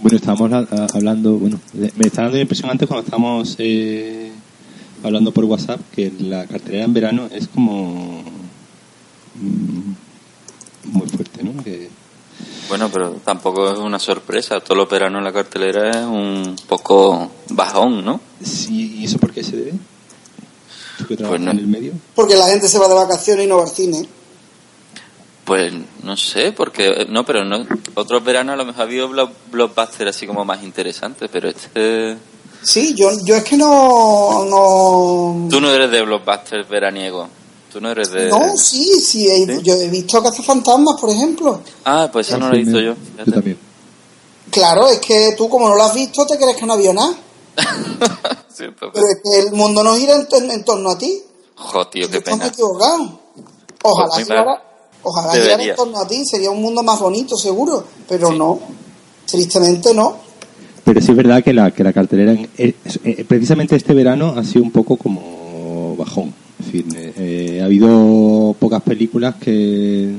Bueno, estábamos hablando, bueno, me está dando la impresión antes cuando estábamos eh, hablando por WhatsApp que la cartelera en verano es como mm, muy fuerte, ¿no? Que, Bueno, pero tampoco es una sorpresa. Todo lo verano en la cartelera es un poco bajón, ¿no? sí, ¿y eso por qué se debe? ¿Tú que trabajas no. en el medio? Porque la gente se va de vacaciones y no va al cine. Pues no sé, porque no, pero no, otros veranos a lo mejor ha habido blo- blockbusters así como más interesantes, pero este... Sí, yo, yo es que no, no... Tú no eres de blockbusters veraniego. Tú no eres de... No, sí, sí, he- ¿Sí? yo he visto Cazafantasmas, por ejemplo. Ah, pues esa no la he visto yo. fíjate. Yo también. Claro, es que tú como no lo has visto te crees que no había nada. Sí, pues, Pero es que el mundo no gira en, en- en torno a ti. jo, tío, qué Estamos pena. equivocados. Ojalá Pues mal. Ojalá Debería. girara en torno a ti, sería un mundo más bonito, seguro. Pero no, tristemente no. Pero sí es verdad que la, que la cartelera, en- eh, eh, precisamente este verano, ha sido un poco como bajón. En fin, eh, eh, ha habido pocas películas que,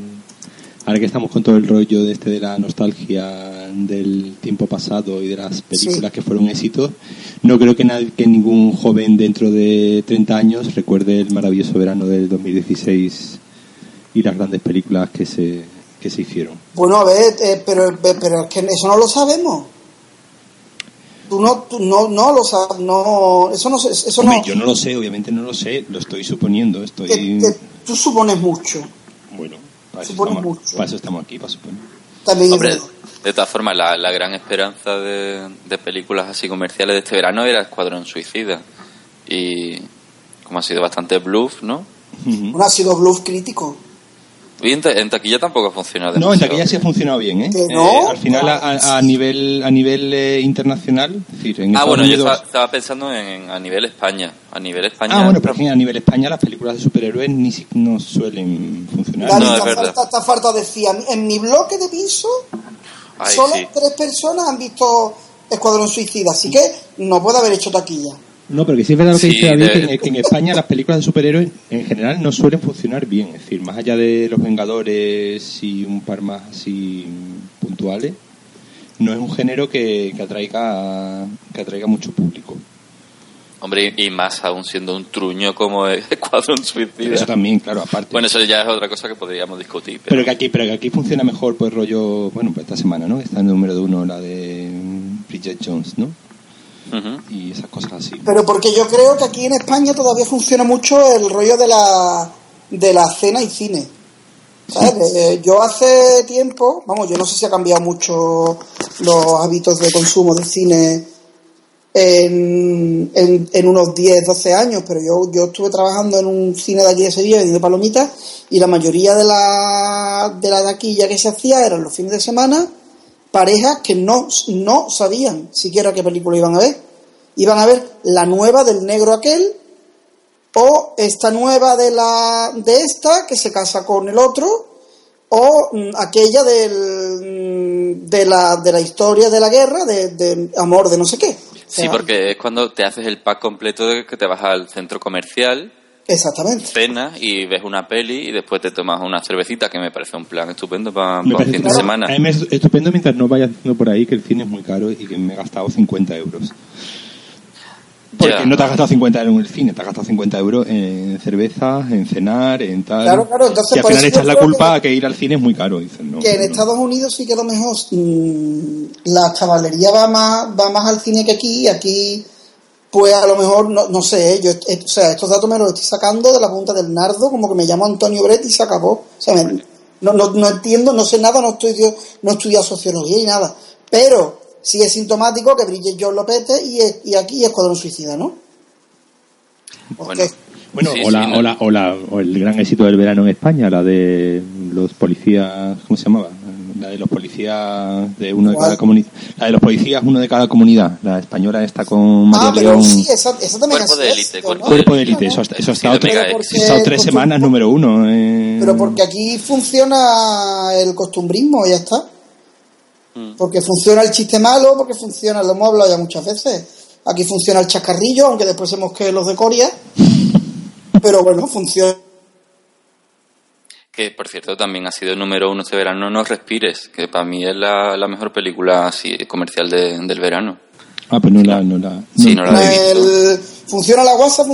ahora que estamos con todo el rollo de este de la nostalgia del tiempo pasado y de las películas Sí. que fueron éxitos, no creo que, nadie, que ningún joven dentro de 30 años recuerde el maravilloso verano del 2016 y las grandes películas que se, que se hicieron. Bueno, a ver, eh, pero, pero es que eso no lo sabemos. Tú no, tú no, no lo sabes, no, eso no, eso Hombre, no, yo no lo sé, obviamente no lo sé, lo estoy suponiendo, estoy... tú supones mucho. Bueno, para eso, estamos, mucho. para eso estamos aquí, para suponer. También Hombre, de todas formas, la, la gran esperanza de, de películas así comerciales de este verano era Escuadrón Suicida. Y como ha sido bastante bluff, ¿no? Bueno, ha sido bluff crítico. Y en, ta- en taquilla tampoco ha funcionado No, en taquilla sí ha funcionado bien, ¿eh? Que Eh, no. al final, a, a- nivel a nivel eh, internacional, es decir, en Ah, bueno, yo Unidos- estaba, estaba pensando en, a nivel España. A nivel España. Ah, bueno, pero a nivel España las películas de superhéroes ni si- no suelen funcionar. Dani, No, es verdad. falta, te falta decir, a mí- en mi bloque de piso, Ay, solo sí. tres personas han visto Escuadrón Suicida, así que no puede haber hecho taquilla. No, pero que sí es verdad lo que Sí, dice David, de- que, en, España las películas de superhéroes en general no suelen funcionar bien. Es decir, más allá de los Vengadores y un par más así puntuales, no es un género que, que atraiga que atraiga mucho público. Hombre, y más aún siendo un truño como Escuadrón Suicida. Eso también, claro, aparte. Bueno, eso ya es otra cosa que podríamos discutir. pero que aquí pero que aquí funciona mejor pues rollo bueno pues esta semana no está en el número de uno la de Bridget Jones no Y esas cosas así Pero porque yo creo que aquí en España todavía funciona mucho el rollo de la, de la cena y cine. ¿Sabes? Eh, yo hace tiempo, vamos, yo no sé si ha cambiado mucho los hábitos de consumo de cine en, en, en unos 10, 12 años, pero yo, yo estuve trabajando en un cine de allí de Sevilla vendiendo palomitas y la mayoría de la, de la taquilla que se hacía eran los fines de semana parejas que no, no sabían siquiera qué película iban a ver. Iban a ver la nueva del negro aquel o esta nueva de la de esta que se casa con el otro o mm, aquella del, mm, de, la, de la historia de la guerra de, de amor de no sé qué. O sea, Sí, porque es cuando te haces el pack completo de que te vas al centro comercial, Exactamente. cenas y ves una peli y después te tomas una cervecita, que me parece un plan estupendo para, parece fin de semana. A mí es estupendo mientras no vaya haciendo por ahí que el cine es muy caro y que me he gastado 50 euros. Porque Ya. no te has gastado 50 euros en el cine, te has gastado 50 euros en cerveza, en cenar, en tal. Claro, claro, entonces y al final echas la culpa que- a que ir al cine es muy caro. Dicen, no, que en no. Estados Unidos sí quedó mejor. mm, La chavalería va más, va más al cine que aquí. y Aquí, pues a lo mejor, no, no sé, yo, eh, o sea, estos datos me los estoy sacando de la punta del nardo, como que me llamo Antonio Brett y se acabó. O sea, me- no, no, no entiendo, no sé nada, no estudio, no he estudiado sociología y nada. Pero sí es sintomático que Bridget Jones lo pete y, es- y aquí es Escuadrón Suicida, ¿no? Bueno, Porque- Bueno, Sí, o, la- sí, no. o, la- o la- o el gran éxito del verano en España, la de los policías, ¿cómo se llamaba? La de los policías de uno de ¿Cuál? cada comunidad. La de los policías, uno de cada comunidad. La española está con María Ah, pero León. sí, esa, esa también Cuerpo es de élite, cuerpo ¿no? Cuerpo de élite, eso, ha- eso ha estado, Sí, tres- tres semanas número uno. eh. Pero porque aquí funciona el costumbrismo, ya está. Mm. Porque funciona el chiste malo, porque funciona, lo hemos hablado ya muchas veces. Aquí funciona el chascarrillo, aunque después se mosqueen los de Coria. Pero bueno, funciona. Que por cierto también ha sido número uno este verano, No Respires, que para mí es la, la mejor película así comercial de- del verano. Ah, pues no la. No la Sí, no la he visto. El- funciona la WhatsApp.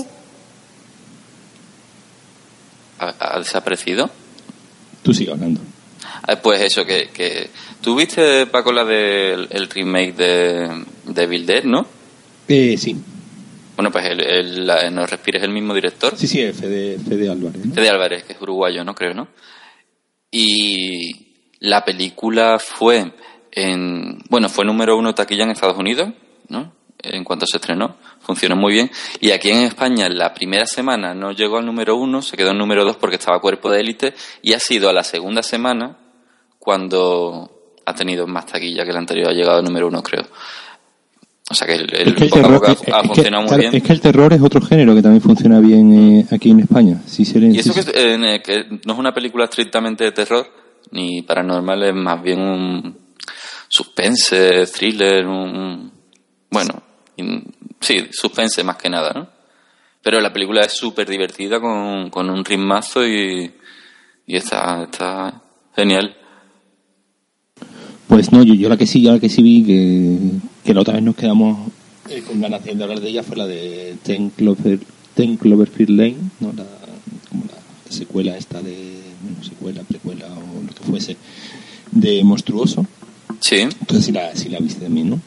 ¿Ha, ha desaparecido? Tú sigue hablando. Ah, Pues eso, que, que... ¿Tú viste, Paco, la del el remake de, de Evil Dead, no? Eh, sí. Bueno, pues el, el- la- No Respires es el mismo director. Sí, sí, es Fede, Fede Álvarez. ¿no? Fede Álvarez, que es uruguayo, ¿no? Creo, ¿no? Y la película fue en... Bueno, fue número uno taquilla en Estados Unidos, ¿no? En cuanto se estrenó. Funcionó muy bien. Y aquí en España, la primera semana no llegó al número uno, se quedó en número dos porque estaba Cuerpo de Élite. Y ha sido a la segunda semana cuando ha tenido más taquilla que el anterior. Ha llegado al número uno, creo. O sea que el, el Es que el boca a terror, boca es- ha es que, funcionado muy bien. es que el terror es otro género que también funciona bien eh, aquí en España. Sí, se le- Y eso sí, que, eh, que no es una película estrictamente de terror ni paranormal, es más bien un suspense, thriller, un... Bueno, sí, suspense más que nada, ¿no? Pero la película es súper divertida con, con un ritmazo y, y está, está genial. Pues no, yo, yo la que sí, yo la que sí vi que, que la otra vez nos quedamos eh, con ganas de hablar de ella fue la de Ten, Clover, Ten Cloverfield Lane, ¿no? la, como la secuela esta de, bueno, secuela, precuela o lo que fuese, de Monstruoso. Sí, Entonces sí la, sí la viste también, ¿no?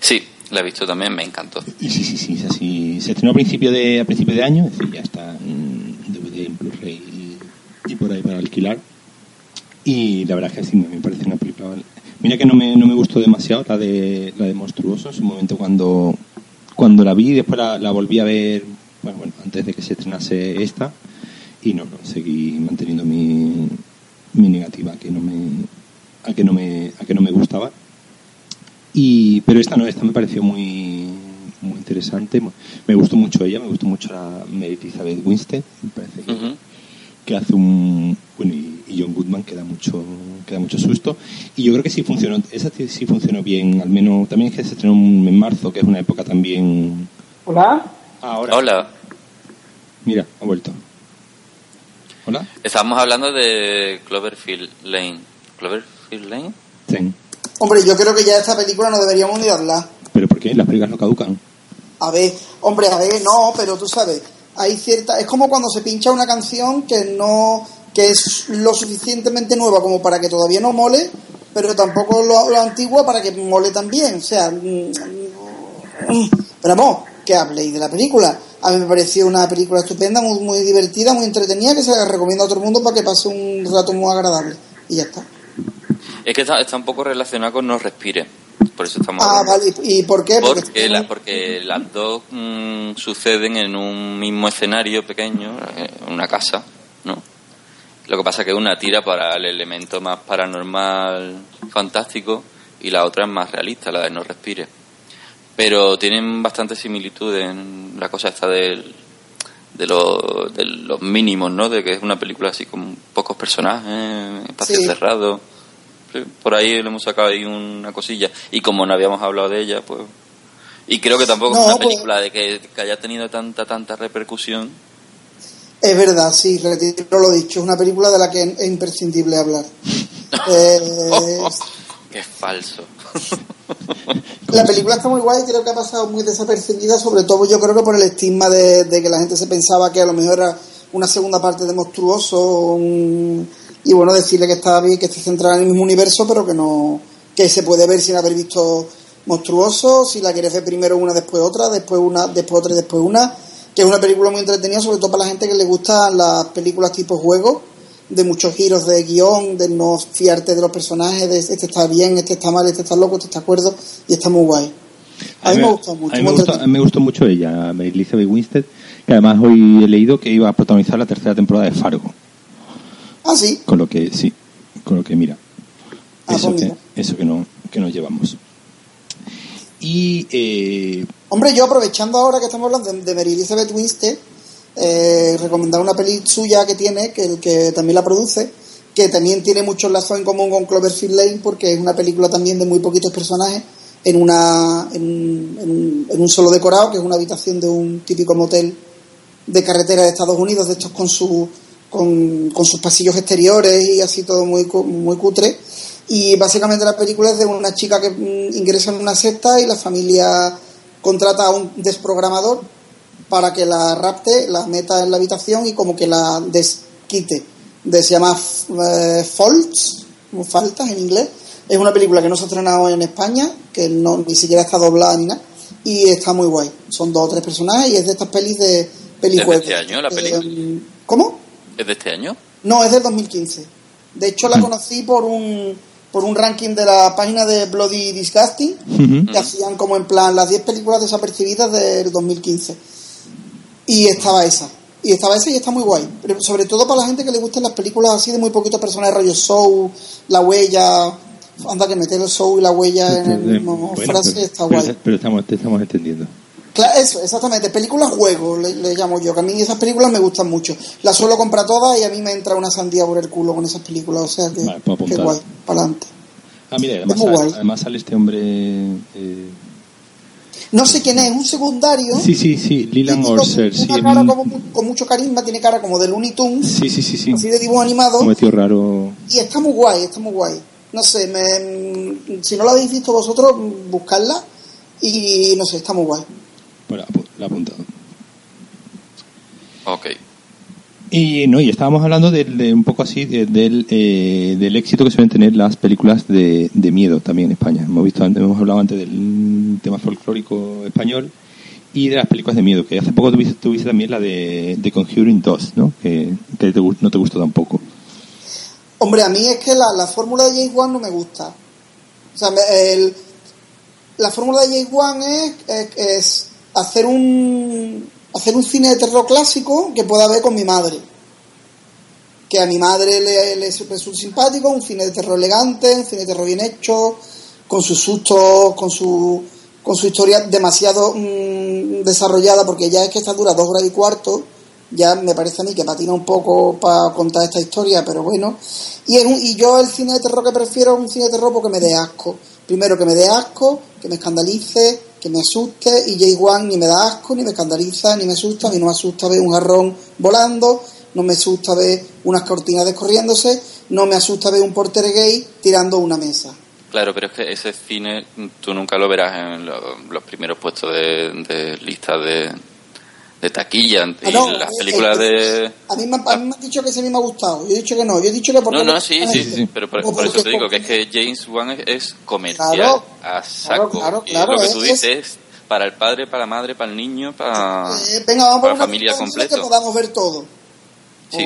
sí, la he visto también, me encantó. Y sí, sí, sí, es así. Se estrenó a principio de, a principio de año, es decir, ya está en DVD, en Blu-ray y, y por ahí para alquilar. Y la verdad es que sí, me parece una película... Mira que no me, no me gustó demasiado la de, la de Monstruoso en su momento cuando, cuando la vi, después la, la volví a ver, bueno, bueno, antes de que se estrenase esta, y no, no, seguí manteniendo mi, mi negativa que no me, a que no me, a que no me gustaba. Y, pero esta no, esta me pareció muy, muy interesante. Me gustó mucho ella, me gustó mucho la Elizabeth Winstead. Me parece que, que hace un. Bueno, y, y John Goodman que da mucho, que da mucho susto. Y yo creo que sí funcionó, esa sí, sí funcionó bien. Al menos también es que se estrenó en marzo, que es una época también. Hola. Ahora. Hola, Mira, ha vuelto. Hola. estábamos hablando de Cloverfield Lane. ¿Cloverfield Lane? Ten. Hombre, yo creo que ya esta película no deberíamos ni hablar. ¿Pero por qué? Las películas no caducan. A ver, hombre, a ver, no, pero tú sabes, hay cierta. Es como cuando se pincha una canción que no. Que es lo suficientemente nueva como para que todavía no mole, pero tampoco lo, lo antiguo para que mole también. O sea. mm, Pero vamos, que habléis de la película. A mí me pareció una película estupenda, muy, muy divertida, muy entretenida, que se la recomiendo a todo el mundo para que pase un rato muy agradable. Y ya está. Es que está, está un poco relacionado con No Respire. Por eso estamos Ah, hablando. vale. ¿Y por qué? Porque, la- porque las dos mm, suceden en un mismo escenario pequeño, eh, una casa, ¿no? Lo que pasa es que una tira para el elemento más paranormal, fantástico, y la otra es más realista, la de No Respire. Pero tienen bastante similitud en la cosa esta del, de, lo- de los mínimos, ¿no? De que es una película así con pocos personajes, espacio Sí. cerrado. Por ahí le hemos sacado ahí una cosilla. Y como no habíamos hablado de ella, pues... Y creo que tampoco No, es una pues- película de que, que haya tenido tanta, tanta repercusión. Es verdad, sí, retiro lo dicho. Es una película de la que es imprescindible hablar. Eh, Qué falso. la película está muy guay, creo que ha pasado muy desapercibida, sobre todo yo creo que por el estigma de, de que la gente se pensaba que a lo mejor era una segunda parte de Monstruoso. un- y bueno, decirle que estaba bien, que esté centrada en el mismo universo, pero que no que se puede ver sin haber visto Monstruoso, si la quieres ver primero una, después otra, después una, después otra y después una, que es una película muy entretenida, sobre todo para la gente que le gustan las películas tipo juego, de muchos giros de guion, de no fiarte de los personajes, de este está bien, este está mal, este está loco, este está acuerdo, y está muy guay. A mí me gustó mucho. A mí me gustó, a me mucho ella, Elizabeth Winstead, que además hoy he leído que iba a protagonizar la tercera temporada de Fargo. Ah, sí. Con lo que, sí, con lo que mira. Ah, eso, pues que, mira. eso que, no, que nos llevamos. Y eh, Hombre, yo aprovechando ahora que estamos hablando de, Mary Elizabeth Winstead, eh, recomendar una peli suya que tiene, que, que también la produce, que también tiene muchos lazos en común con Cloverfield Lane, porque es una película también de muy poquitos personajes, en, una, en, un- en en un solo decorado, que es una habitación de un típico motel de carretera de Estados Unidos, de estos con, su, con, con sus pasillos exteriores y así todo muy, muy cutre. Y básicamente la película es de una chica que mm, ingresa en una secta y la familia contrata a un desprogramador para que la rapte, la meta en la habitación y como que la desquite. De, se llama eh, Faults, faltas en inglés. Es una película que no se ha estrenado en España, que no, ni siquiera está doblada ni nada, y está muy guay. Son dos o tres personajes y es de estas pelis de pelijuegos. este año la película? Eh, ¿Cómo? ¿Es de este año? No, es del 2015. De hecho, la conocí por un, por un ranking de la página de Bloody Disgusting, que hacían como en plan las 10 películas desapercibidas del 2015. Y estaba esa. Y estaba esa y está muy guay. Pero sobre todo para la gente que le gustan las películas así de muy poquitos personajes, rollo Soul, La Huella. Anda que meter el Soul y La Huella en el mismo Bueno, frase pero, está pero- guay. pero estamos, te estamos entendiendo. Claro, eso, exactamente. Películas juego, le, le llamo yo. Que a mí esas películas me gustan mucho. Las suelo comprar todas y a mí me entra una sandía por el culo con esas películas. O sea que, Vale, que guay, para adelante. Ah, mira, además, guay. además sale este hombre. eh, No sé quién es, un secundario. Sí, sí, sí, típico, Orser. Una Sí, cara como con mucho carisma, tiene cara como de Looney Tunes, sí, sí, sí, sí. así de dibujo animado. Como tío raro. Y está muy guay, está muy guay. No sé, me, si no la habéis visto vosotros, buscarla. Y no sé, está muy guay. Bueno, la he apuntado. Ok. Y no, y estábamos hablando de, de un poco así de- del, eh, del éxito que suelen tener las películas de, de miedo también en España. Hemos visto antes, hemos hablado antes del tema folclórico español y de las películas de miedo, que hace poco tuviste, tuviste también la de, de Conjuring 2, ¿no? Que, que te gu- no te gustó tampoco. Hombre, a mí es que la, la fórmula de James Wan no me gusta. O sea, me- el- la fórmula de James Wan es, es, es hacer un hacer un cine de terror clásico que pueda ver con mi madre. Que a mi madre le, le resulta simpático, un cine de terror elegante, un cine de terror bien hecho, con sus sustos, con su, con su historia demasiado mm, desarrollada, porque ya es que esta dura dos horas y cuarto, ya me parece a mí que patina un poco para contar esta historia, pero bueno. Y, un- y yo el cine de terror que prefiero es un cine de terror porque me dé asco. Primero que me dé asco, que me escandalice, que me asuste, y Jay Wan ni me da asco, ni me escandaliza, ni me asusta, a mí no me asusta ver un jarrón volando, no me asusta ver unas cortinas descorriéndose, no me asusta ver un porter gay tirando una mesa. Claro, pero es que ese cine tú nunca lo verás en lo- los primeros puestos de, de lista de, de taquilla. Y Ah, no, las eh, películas eh, de... A mí, me, a mí me han dicho que ese a mí me ha gustado, yo he dicho que no, yo he dicho que porque... No, no, sí, sí, sí, sí, pero por, por eso te digo que es que James Wan es, es comercial Claro, a saco. claro, y claro, lo que tú dices es para el padre, para la madre, para el niño, para, Eh, venga, vamos para por la una familia película que podamos ver todo. Sí.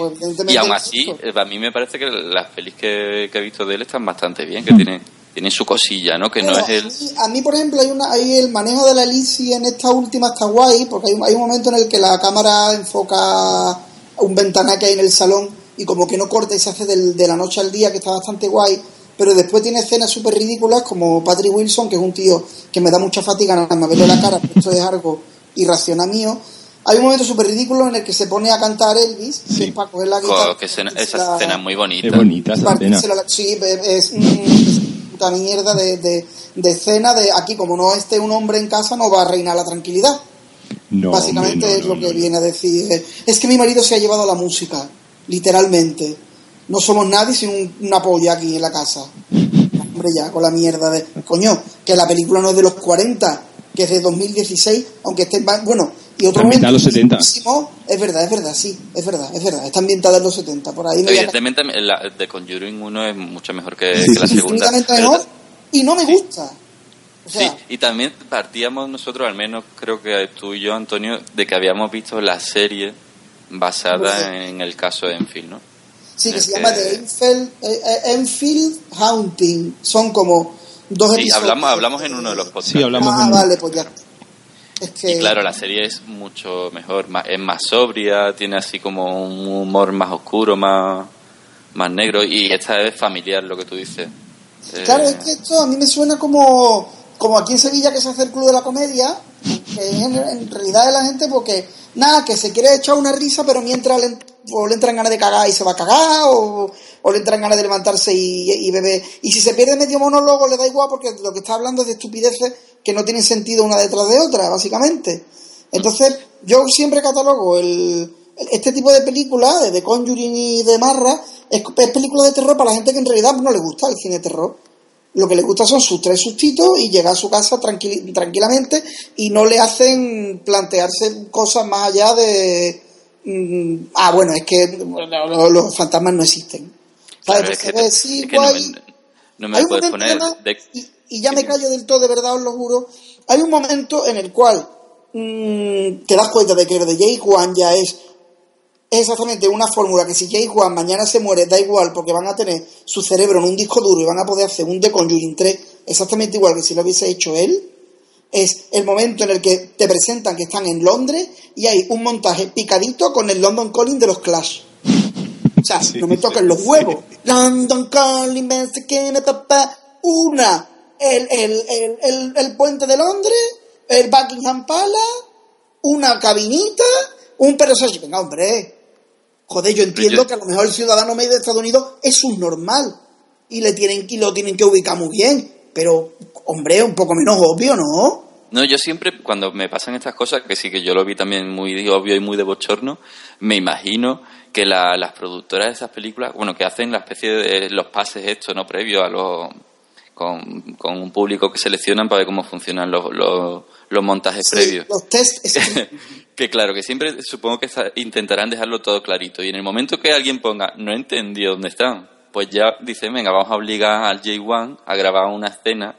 Y aún así, eh, a mí me parece que las pelis que, que he visto de él están bastante bien, que tienen, tienen su cosilla, ¿no? Que no es el... a, mí, a mí, por ejemplo, hay, una, hay el manejo de la Lizzie en esta última está guay, porque hay, un- hay un momento en el que la cámara enfoca un ventana que hay en el salón y como que no corta y se hace del- de la noche al día, que está bastante guay, pero después tiene escenas súper ridículas como Patrick Wilson, que es un tío que me da mucha fatiga nada más verle la cara, pero esto es algo irracional mío. Hay un momento súper ridículo en el que se pone a cantar Elvis, Sí. para coger la guitarra. Que escena- esa la- escena es muy bonita. Es bonita esa escena. la- Sí, es, mm, es puta mierda de, de, de escena de aquí, como no esté un hombre en casa, no va a reinar la tranquilidad. No, Básicamente hombre, no, es lo que viene a decir. eh, Es que mi marido se ha llevado la música, literalmente. No somos nadie sin un- una polla aquí en la casa. Hombre, ya, con la mierda de. Coño, que la película no es de los 40, que es de 2016, aunque esté. en- Bueno, y otro Está ambientada en los 70. muchísimo- Es verdad, es verdad, sí, es verdad, es verdad. Está ambientada en los 70, por ahí. a- Evidentemente, la de Conjuring 1 es mucho mejor que, Sí, que la sí, segunda. mejor y no me gusta. O Sí, sea, y también partíamos nosotros, al menos creo que tú y yo, Antonio, de que habíamos visto la serie basada Hombre. en el caso de Enfield, ¿no? sí, que es se llama que- The Enfield, eh, eh, Enfield Haunting. Son como dos Sí, episodios. hablamos, hablamos en uno de los podcasts. Sí, hablamos Ah, en- vale, pues ya. Es que. Y claro, la serie es mucho mejor, más- es más sobria, tiene así como un humor más oscuro, más, más negro, y esta es familiar, lo que tú dices. Eh, Claro, es que esto a mí me suena como, como aquí en Sevilla que se hace el Club de la Comedia, que es en, en realidad es la gente porque, nada, que se quiere echar una risa, pero mientras le, o le entran ganas de cagar y se va a cagar, o, o le entran ganas de levantarse y, y beber. Y si se pierde medio monólogo le da igual porque lo que está hablando es de estupideces que no tienen sentido una detrás de otra, básicamente. Entonces, yo siempre catalogo el, este tipo de películas, de The Conjuring y de Marra, es, es película de terror para la gente que en realidad no le gusta el cine de terror. Lo que le gusta son sus tres sustitos y llegar a su casa tranquil- tranquilamente y no le hacen plantearse cosas más allá de... mm, ah, bueno, es que lo- lo- los fantasmas no existen. ¿Sabes? claro, es que, es que no guay. me, no me puedes poner de- y, y ya me callo del todo, de verdad, os lo juro. Hay un momento en el cual mm, te das cuenta de que lo de Jay Juan ya es, es exactamente una fórmula que si Jay Juan mañana se muere, da igual, porque van a tener su cerebro en un disco duro y van a poder hacer un The Conjuring 3 exactamente igual que si lo hubiese hecho él. Es el momento en el que te presentan que están en Londres y hay un montaje picadito con el London Calling de los Clash. O sea, no me toquen los huevos. London Calling. King, papá. Una, el, el, el, el, el puente de Londres, el Buckingham Palace, una cabinita, un perro Sachi. Venga, hombre. Joder, yo entiendo que a lo mejor el ciudadano medio de Estados Unidos es subnormal. Y le tienen, y lo tienen que ubicar muy bien. Pero, hombre, un poco menos obvio, ¿no? No, yo siempre, cuando me pasan estas cosas, que sí que yo lo vi también muy obvio y muy de bochorno, me imagino que la- las productoras de esas películas, bueno, que hacen la especie de los pases estos, ¿no? Previos a los. Con, con un público que seleccionan para ver cómo funcionan los, los, los montajes Sí, previos. los test que claro, que siempre supongo que intentarán dejarlo todo clarito. Y en el momento que alguien ponga, no entendí dónde están, pues ya dice, venga, vamos a obligar al J1 a grabar una escena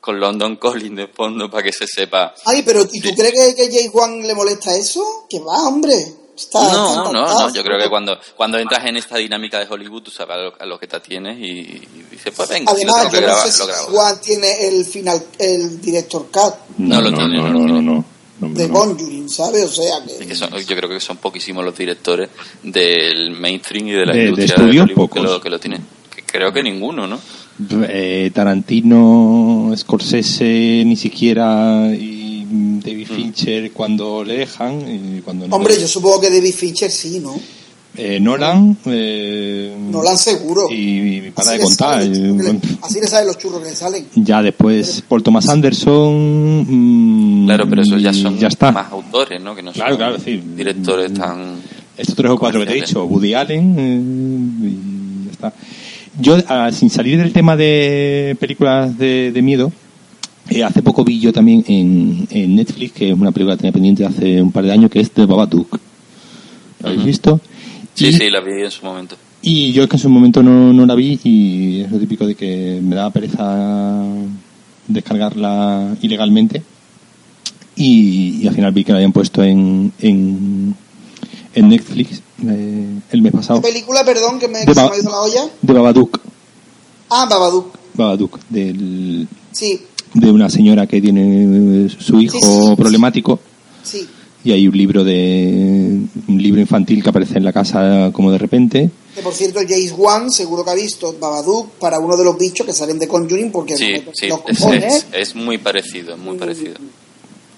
con London Calling de fondo para que se sepa. Ay, pero ¿y tú crees que, que Jay Juan le molesta eso? Que va, hombre. Está, está No, no, no, yo creo que cuando, cuando entras en esta dinámica de Hollywood, tú sabes a lo, a lo que te atienes y, y dices, pues venga, si lo Además, tengo que yo no grabar, sé si lo grabo. Juan tiene el final, el director cut No lo no, tiene, no, no lo no, no, no, de no. Conjuring, ¿sabes? O sea Es que... que son- yo creo que son poquísimos los directores del mainstream y de la De- de industria estudios, Hollywood que pocos. lo, que lo tienen. Que creo que ninguno, ¿no? Eh, Tarantino, Scorsese, ni siquiera y David Fincher cuando le dejan, y cuando no. Hombre, yo supongo que David Fincher sí, ¿no? Eh, Nolan. Eh, Nolan seguro. Y, y para Así de contar. eh, le- así le saben los churros que le salen. Ya después Paul Thomas Anderson. mm, Claro, pero esos ya son Ya está. más autores, ¿no? Que no Claro, son claro, sí. directores tan... Estos tres o cuatro que te he dicho, Woody Allen, eh, y ya está. Yo, ah, sin salir del tema de películas de, de miedo, eh, hace poco vi yo también en, en Netflix, que es una película que tenía pendiente hace un par de años, que es The Babadook. ¿Lo habéis visto? Sí, Y- sí, la vi en su momento. Y yo es que en su momento no, no la vi y es lo típico de que me daba pereza descargarla ilegalmente y, y al final vi que la habían puesto en, en, en Netflix eh, el mes pasado ¿Qué película, perdón, que me, De que se me ha ido la olla? de Babadook Ah, Babadook. Babadook del, Sí, de una señora que tiene su hijo Sí, sí, sí. problemático sí. y hay un libro de un libro infantil que aparece en la casa como de repente Que por cierto, James Wan seguro que ha visto Babadook para uno de los bichos que salen de Conjuring porque Sí, los sí, los es, cojones, es, es muy parecido, muy parecido.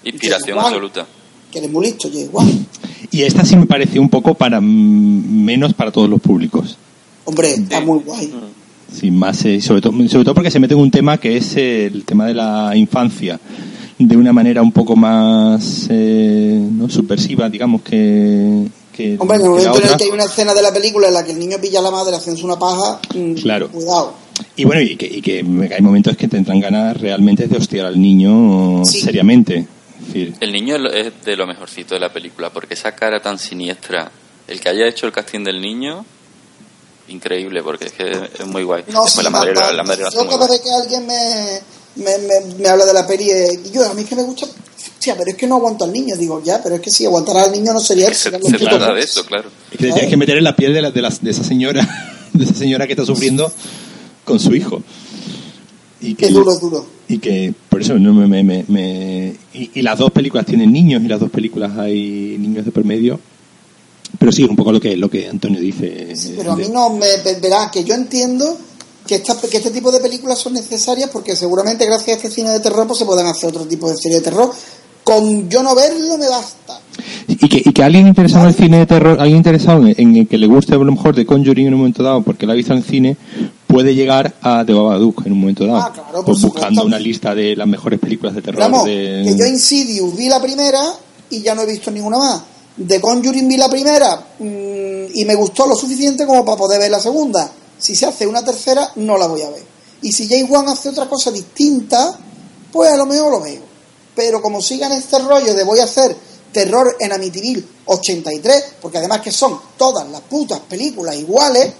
Inspiración Juan. absoluta. que eres muy listo, James Wan. y esta sí me pareció un poco para menos para todos los públicos Hombre, está muy guay. Mm. Sin más eh, sobre todo sobre todo porque se mete en un tema que es eh, el tema de la infancia de una manera un poco más eh, ¿no? subversiva digamos que, que, Hombre, en el momento en el que hay una escena de la película en la que el niño pilla a la madre haciéndose una paja, mm, Claro. cuidado. y bueno y que, y que hay momentos que tendrán ganas realmente de hostiar al niño Sí. seriamente El niño es de lo mejorcito de la película, porque esa cara tan siniestra, el que haya hecho el casting del niño, increíble, porque es que es muy guay. No, sí, la madre, la, la madre Yo cada vez que alguien me, me, me, me habla de la peli, eh, y yo, a mí es que me gusta, hostia, pero es que no aguanto al niño. Digo, ya, pero es que si aguantara al niño no sería Se, serían los se trata de eso, claro. es que te tienes que meter en la piel de, la, de, las- de esa señora de esa señora que está sufriendo con su hijo y que Es duro, es duro. y que por eso no me, me, me- me- y, y las dos películas tienen niños y las dos películas hay niños de por medio pero sí un poco lo que lo que Antonio dice Sí, pero a mí no me ve- verás que yo entiendo que esta, que este tipo de películas son necesarias porque seguramente gracias a este cine de terror pues se pueden hacer otro tipo de serie de terror. Con yo no verlo me basta. Y que, y que alguien interesado en el cine de terror, alguien interesado en, en que le guste a lo mejor de Conjuring en un momento dado porque la ha visto en el cine, puede llegar a The Babadook en un momento dado. Ah, claro, por pues supuesto. buscando una lista de las mejores películas de terror. Vamos, de... que yo Insidious vi la primera y ya no he visto ninguna más. De Conjuring vi la primera mm, y me gustó lo suficiente como para poder ver la segunda. Si se hace una tercera, no la voy a ver. Y si James Wan hace otra cosa distinta, pues a lo mejor lo veo. Pero como sigan este rollo de voy a hacer terror en Amityville 83, porque además que son todas las putas películas iguales,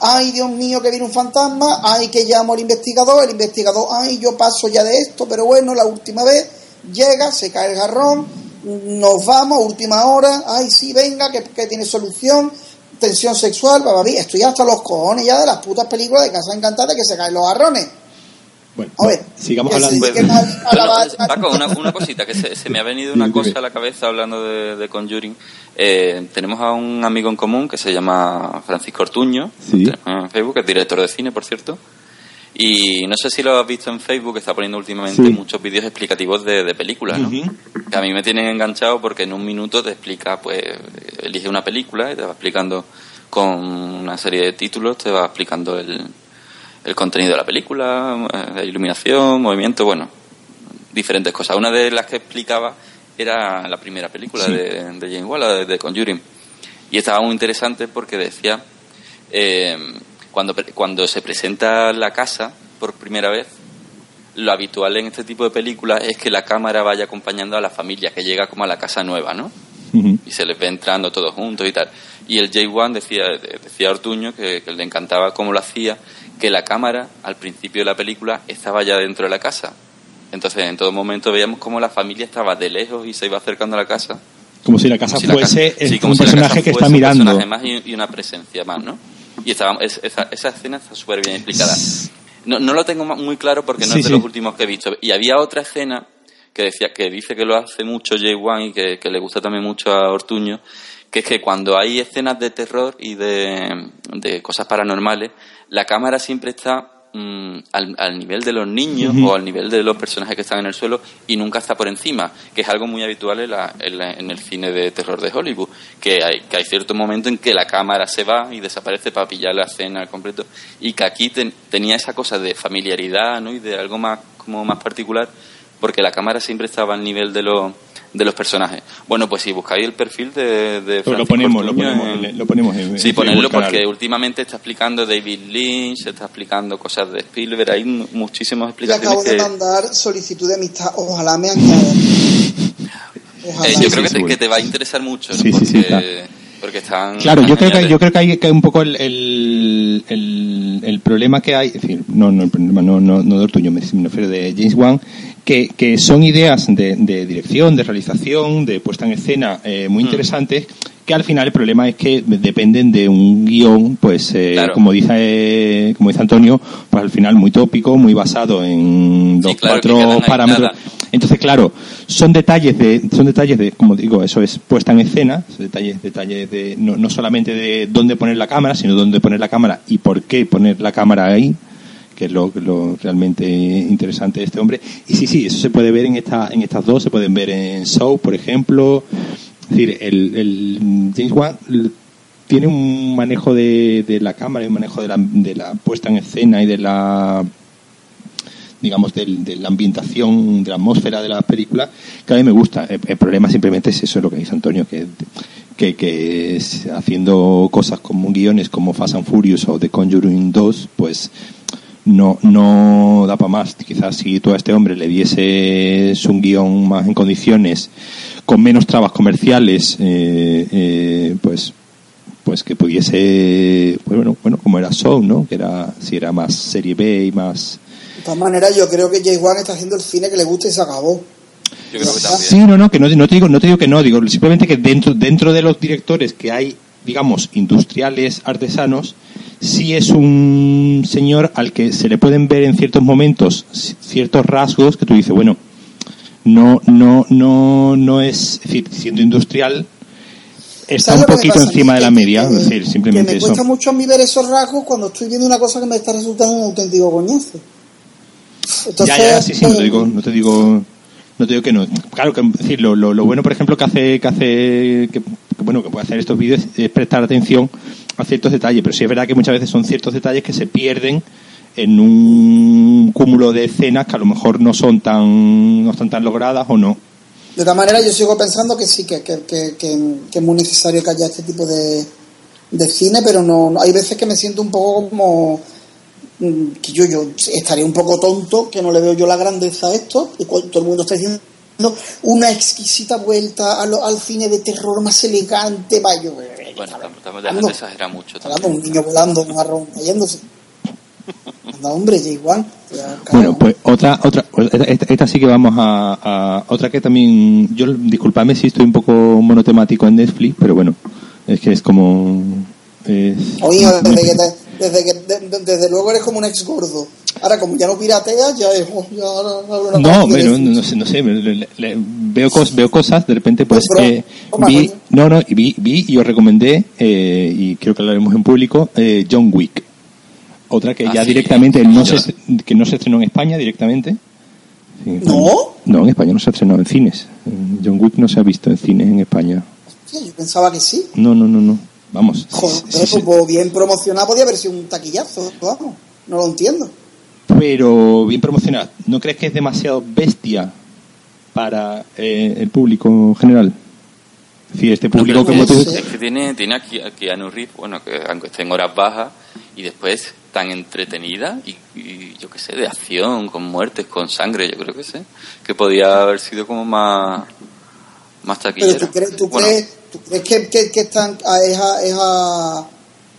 ay Dios mío que viene un fantasma, ay que llamo al investigador, el investigador, ay yo paso ya de esto, pero bueno, la última vez llega, se cae el jarrón, nos vamos, última hora, ay sí, venga, que, que tiene solución, tensión sexual, bababí, estoy hasta los cojones ya de las putas películas de Casa Encantada que se caen los jarrones. Bueno, A ver, sigamos que hablando. sí, Pues, que mal- a bueno, Paco, una, una cosita, que se, se me ha venido una cosa a la cabeza hablando de, de Conjuring. Eh, tenemos a un amigo en común que se llama Francisco Ortuño, Sí. en Facebook, es director de cine, por cierto. Y no sé si lo has visto en Facebook, está poniendo últimamente Sí. muchos vídeos explicativos de, de películas, ¿no? Que a mí me tienen enganchado porque en un minuto te explica, pues, elige una película y te va explicando con una serie de títulos, te va explicando el, el contenido de la película, eh, la iluminación, movimiento, bueno, diferentes cosas. Una de las que explicaba era la primera película Sí. de, de James Wan, la de, de Conjuring. Y estaba muy interesante porque decía, eh, cuando, cuando se presenta la casa por primera vez, lo habitual en este tipo de películas es que la cámara vaya acompañando a la familia que llega como a la casa nueva, ¿no? Y se les ve entrando todos juntos y tal. Y el J1 decía, decía Ortuño que, que le encantaba cómo lo hacía, que la cámara al principio de la película estaba ya dentro de la casa. Entonces en todo momento veíamos cómo la familia estaba de lejos y se iba acercando a la casa. Como si la casa Como si la fuese casa- sí, como un si la personaje casa que fuese está un mirando. personaje más y, y una presencia más, ¿no? Y estaba, es- esa, esa escena está súper bien explicada. No, no lo tengo muy claro porque no Sí, es de sí. los últimos que he visto. Y había otra escena que decía que dice que lo hace mucho Jay Wan y que, que le gusta también mucho a Ortuño, que es que cuando hay escenas de terror y de, de cosas paranormales, la cámara siempre está mm, al, al nivel de los niños o al nivel de los personajes que están en el suelo y nunca está por encima, que es algo muy habitual en, la- en la- en el cine de terror de Hollywood, que hay, que hay cierto momento en que la cámara se va y desaparece para pillar la escena al completo y que aquí ten- tenía esa cosa de familiaridad ¿no? y de algo más como más particular porque la cámara siempre estaba al nivel de los de los personajes. Bueno, pues si buscáis el perfil de, de Lo Francisco ponemos, lo Ortuño ponemos, en- lo ponemos en Sí, en ponerlo porque últimamente está explicando David Lynch, está explicando cosas de Spielberg, hay mu- muchísimas Le acabo explicaciones de que... mandar solicitud de amistad. Ojalá me añada. Ojalá. Eh, Sí, yo sí, creo que, te, que te va a interesar mucho, ¿no? Sí, sí, porque, sí, claro. Porque están... Claro, yo creo que yo creo que hay, que hay un poco el, el, el, el problema que hay, es decir, no, no el problema, no, no, no de Ortuño, me, me refiero de James Wan, que, que son ideas de, de dirección, de realización, de puesta en escena eh, muy Mm. Que al final el problema es que dependen de un guion, pues eh, Claro. como dice eh, como dice Antonio, pues al final muy tópico, muy basado en Sí, los claro, cuatro parámetros. Entonces, claro, son detalles de, son detalles de, como digo, eso es puesta en escena, detalles, detalles de, no, no solamente de dónde poner la cámara, sino dónde poner la cámara y por qué poner la cámara ahí, que es lo, lo realmente interesante de este hombre. Y sí, sí, eso se puede ver en esta, en estas dos, se pueden ver en Show, por ejemplo. Es decir, el, el James Wan tiene un manejo de, de la cámara y un manejo de la, de la puesta en escena y de la digamos, del- de la ambientación, de la atmósfera de la película, que a mí me gusta. El, el problema simplemente es eso, lo que dice Antonio, que, que, que es haciendo cosas como guiones como Fast and Furious o The Conjuring 2, pues no, no da para más. Quizás si tú a este hombre le dieses un guion más en condiciones, con menos trabas comerciales, eh, eh, pues pues que pudiese pues bueno bueno como era Show no que era si era más serie B y más De todas maneras, yo creo que Jay Wan está haciendo el cine que le gusta y se acabó. Yo creo que. Sí, no, no, que no, no te digo, no te digo que no, digo simplemente que dentro, dentro de los directores que hay, digamos, industriales, artesanos, sí es un señor al que se le pueden ver en ciertos momentos ciertos rasgos que tú dices, bueno, no, no, no, no es, es decir, siendo industrial, está ¿Sabes un poquito encima de la media, es decir, simplemente que me eso. cuesta mucho a mí ver esos rasgos cuando estoy viendo una cosa que me está resultando un auténtico coñazo. Entonces, ya, ya, sí, sí, no te eh, digo, no te digo, no te digo que no. Claro, que es decir, lo, lo, lo bueno, por ejemplo, que hace, que hace, que, que bueno, que puede hacer estos vídeos es prestar atención a ciertos detalles, pero sí es verdad que muchas veces son ciertos detalles que se pierden en un cúmulo de escenas que a lo mejor no son tan, no están tan logradas o no. De todas maneras, yo sigo pensando que sí, que, que, que, que- es muy necesario que haya este tipo de, de cine, pero no, no- hay veces que me siento un poco como mm, que yo, yo estaría un poco tonto, que no le veo yo la grandeza a esto, y todo el mundo está diciendo una exquisita vuelta a lo- al cine de terror más elegante, vaya, Bueno, estamos, estamos Ando. dejando de exagerar mucho. Hablando, también. un niño volando, un jarrón cayéndose. Anda, hombre, ya igual. Ya, Bueno, pues otra, otra, esta, esta sí que vamos a, a- otra que también, yo disculpadme si estoy un poco monotemático en Netflix, pero bueno, es que es como, es- Oye, desde, que te- desde, que, de- de- desde luego eres como un ex gordo. Ahora, como ya no pirateas, ya es. oh, ya ahora No, no sé, no sé, le- le- le- veo, cos- veo cosas, de repente pues Pues, eh, vi, no, no, y vi, vi y os recomendé, eh, y creo que lo haremos en público, eh, John Wick. Otra que Ah, ya sí. directamente no se, que no se estrenó en España directamente. Sí. ¿No? No, en España no se ha estrenado en cines. John Wick no se ha visto en cines en España. Hostia, yo pensaba que sí. No, no, no, no. Vamos. Joder, sí, sí, pues bien promocionado podía haber sido un taquillazo. Vamos, no lo entiendo. Pero bien promocionada. ¿No crees que es demasiado bestia para eh, el público general? Es decir, este público pero como es, tú... es que tiene, tiene aquí a Keanu Reeves, bueno, que aunque esté en horas bajas, y después tan entretenida, y, y yo qué sé, de acción, con muertes, con sangre, yo creo que sé, que podía haber sido como más, más Pero taquillera. tú crees, tú Bueno, crees, tú crees que, que, que están, a, es, a, es a,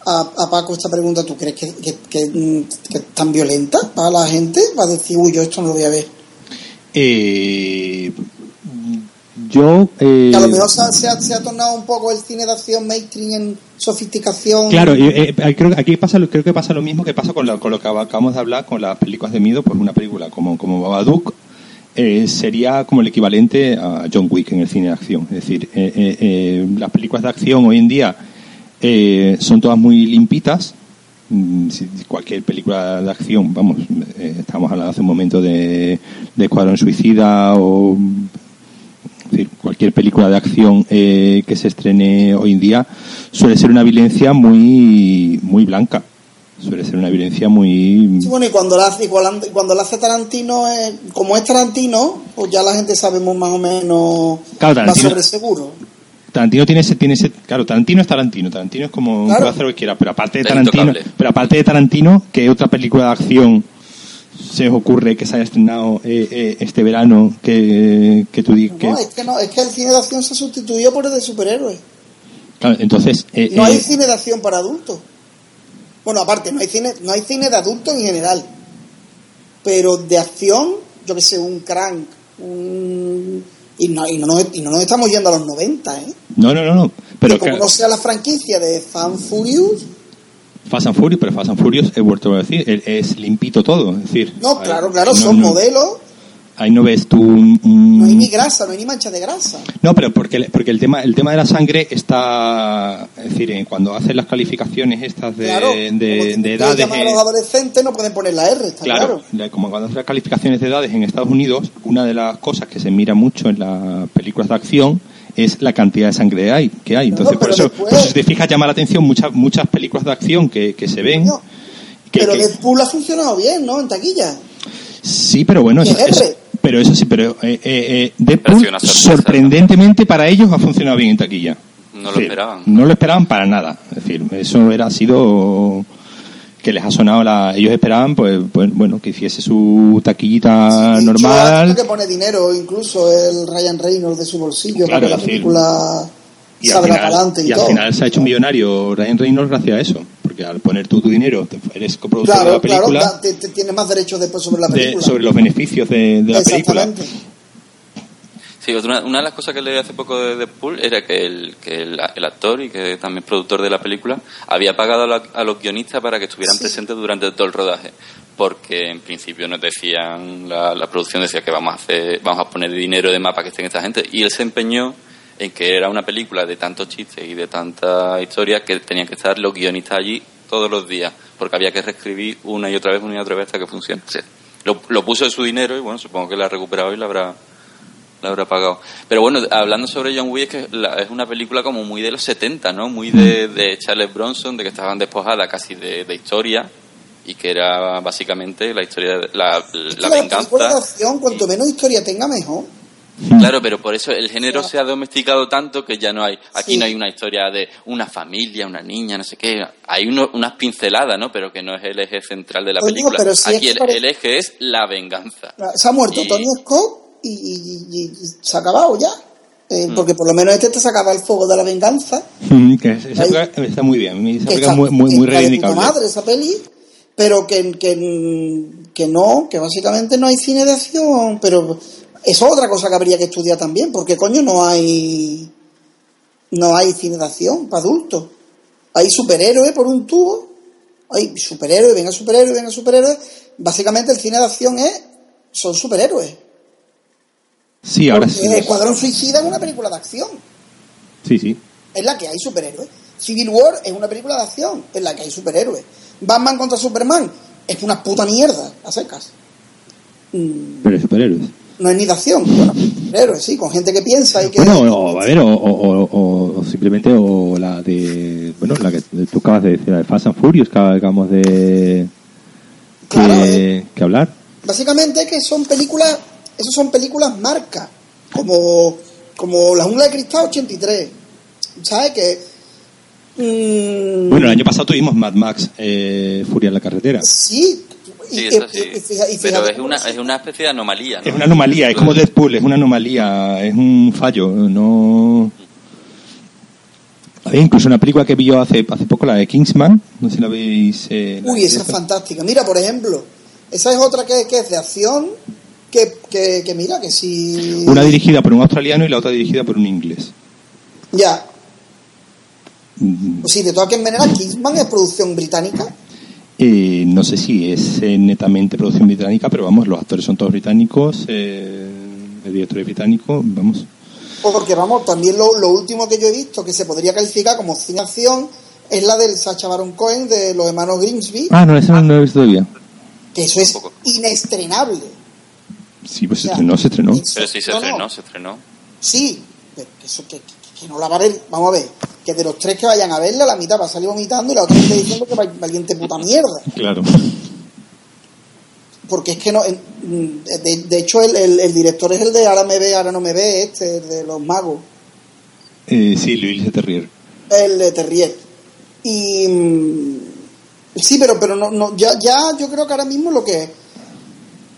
a, a Paco esta pregunta, ¿tú crees que, que, que, que es tan violenta para la gente? Va a decir, uy, yo esto no lo voy a ver. Eh, yo... eh, a lo mejor se ha, se, ha, se ha tornado un poco el cine de acción mainstream en sofisticación. Claro, eh, eh, creo aquí pasa, lo- creo que pasa lo mismo que pasa con, la- con lo que acabamos de hablar con las películas de miedo, pues una película como, como Babadook eh, sería como el equivalente a John Wick en el cine de acción. Es decir, eh, eh, eh, las películas de acción hoy en día eh, son todas muy limpitas. Mm, cualquier película de acción, vamos, eh, estábamos hablando hace un momento de, de Escuadrón Suicida o es decir, cualquier película de acción eh, que se estrene hoy en día suele ser una violencia muy muy blanca suele ser una violencia muy Sí, bueno, y cuando la hace, y cuando, la hace Tarantino, eh, como es Tarantino, pues ya la gente sabemos más o menos Claro, va sobre seguro. Tarantino tiene ese tiene ese claro Tarantino es Tarantino Tarantino es como Claro. puede hacer lo que quiera pero aparte de Tarantino pero aparte de Tarantino ¿qué otra película de acción se os ocurre que se haya estrenado eh, eh, este verano que, que tú digas que No, es que no, es que el cine de acción se sustituyó por el de superhéroes. claro, entonces eh, No hay eh, cine de acción para adultos. Bueno, aparte, no hay cine, no hay cine de adultos en general. Pero de acción, yo que sé, un crank, un... Y no, y, no, nos- y no nos estamos yendo a los 90, ¿eh? no no no no pero que como que- no sea la franquicia de Fan Furious, Fast and Furious, pero Fast and Furious, he vuelto a decir, es, es limpito todo. Es decir, no, claro, claro, no- son no- modelos, Ahí no ves tú un. un- no hay ni grasa, no hay ni mancha de grasa. No, pero porque, el- porque el tema el tema de la sangre está. Es decir, eh, cuando hacen las calificaciones estas de, Claro, de, de edades. a los adolescentes no pueden poner la R, está claro. Como cuando hacen las calificaciones de edades en Estados Unidos, una de las cosas que se mira mucho en las películas de acción es la cantidad de sangre que hay. Que hay. Entonces, por eso, después- por eso, si te fijas, llama la atención muchas muchas películas de acción que, que se ven. Que- pero que- Deadpool ha funcionado bien, ¿no? En taquilla. Sí, pero bueno. Pero eso sí, pero eh, eh, eh, Pero Deadpool, sorprendentemente para ellos ha funcionado bien en taquilla. No lo Sí, esperaban. No lo esperaban para nada. Es decir, eso era ha sido que les ha sonado la ellos esperaban pues, pues, bueno que hiciese su taquillita ha normal que pone dinero, incluso el Ryan Reynolds de su bolsillo, Claro, para que la película y al, salga para adelante y, y al final se ha hecho un millonario Ryan Reynolds gracias a eso porque al poner tú tu dinero te- eres coproductor de la película claro, te- te- tienes más derechos después sobre la de- película. sobre los beneficios de, de la película. Sí, otra- una de las cosas que leí hace poco de Deadpool era que el, que el, el actor y que también productor de la película había pagado a, la- a los guionistas para que estuvieran Sí. presentes durante todo el rodaje. Porque en principio nos decían, la, la producción decía que vamos a hacer, vamos a poner dinero de mapa que estén esta gente. Y él se empeñó en que era una película de tantos chistes y de tanta historia que tenían que estar los guionistas allí todos los días, porque había que reescribir una y otra vez, una y otra vez hasta que funcionase. Lo, lo puso de su dinero y bueno, supongo que la ha recuperado y la habrá la habrá pagado. Pero bueno, hablando sobre John Wick, es que la- es una película como muy de los 70, ¿no? Muy de, de Charles Bronson, de que estaban despojadas casi de, de historia y que era básicamente la historia, de- la, la de venganza. acción, cuanto menos historia tenga, mejor. Claro, pero por eso el género se ha domesticado tanto que ya no hay. Aquí Sí. no hay una historia de una familia, una niña, no sé qué. Hay uno- unas pinceladas, ¿no? Pero que no es el eje central de la película. pero si es Aquí el, pare- el eje es la venganza. Se ha muerto Y- Tony Scott y, y- y- y se ha acabado ya. Eh, Mm. Porque por lo menos este te sacaba el fuego de la venganza. Mm, que es- esa película está muy bien. Esa que película está, es muy, muy, muy reivindicable. madre esa peli. Pero que, que, que no, que básicamente no hay cine de acción. Pero es otra cosa que habría que estudiar también. Porque coño no hay. No hay cine de acción para adultos. Hay superhéroes por un tubo. Hay superhéroes, venga superhéroes, venga superhéroes. Básicamente el cine de acción es. Son superhéroes. Sí, ahora Porque sí. Escuadrón Suicida es una película de acción. Sí, sí. en la que hay superhéroes. Civil War es una película de acción en la que hay superhéroes. Batman contra Superman es una puta mierda, a secas. Pero es superhéroes. No es ni de acción, bueno, sí, con gente que piensa y que... Bueno, o, a ver, o, o- o- o simplemente o la de. Bueno, la que tú acabas de decir, la de Fast and Furious, que acabamos de. Claro, que, eh. que hablar. Básicamente que son películas, esos son películas marcas, como, como La Jungla de Cristal 83, ¿sabes? Que... mm, Bueno, el año pasado tuvimos Mad Max, eh, Furia en la carretera. Sí, Sí, y- eso sí. y fija- y Pero es una, se- es una especie de anomalía, ¿no? Es una anomalía, es como Deadpool, es una anomalía, es un fallo, no... Había incluso una película que vi yo hace, hace poco, la de Kingsman, no sé si la veis... eh, la- Uy, esa es fantástica. Mira, por ejemplo, esa es otra que, que es de acción, que, que, que mira, que si... Una dirigida por un australiano y la otra dirigida por un inglés. Ya, Mm, pues sí, de todas maneras, Kingsman es producción británica. Eh, no sé si es eh, netamente producción británica, pero vamos, los actores son todos británicos, eh, el director es británico, vamos... Porque vamos, también lo, lo último que yo he visto que se podría calificar como cine acción es la del Sacha Baron Cohen de los hermanos Grimsby, Ah, no, esa no la he visto todavía. que eso es inestrenable. Sí, pues se O sea, estrenó, se estrenó. es- Pero sí se no, no, estrenó, se estrenó. Sí, pero que eso que, que- no la va a ver. Vamos a ver, que de los tres que vayan a verla, la mitad va a salir vomitando y la otra gente diciendo que va- valiente puta mierda. Claro. Porque es que no. en- De, de hecho, el, el- el director es el de Ahora me ve, ahora no me ve, este, el de los magos, Eh, sí, Luis de Terrier. el de Terrier. Y. mm, Sí, pero, pero no, no, ya, ya yo creo que ahora mismo lo que.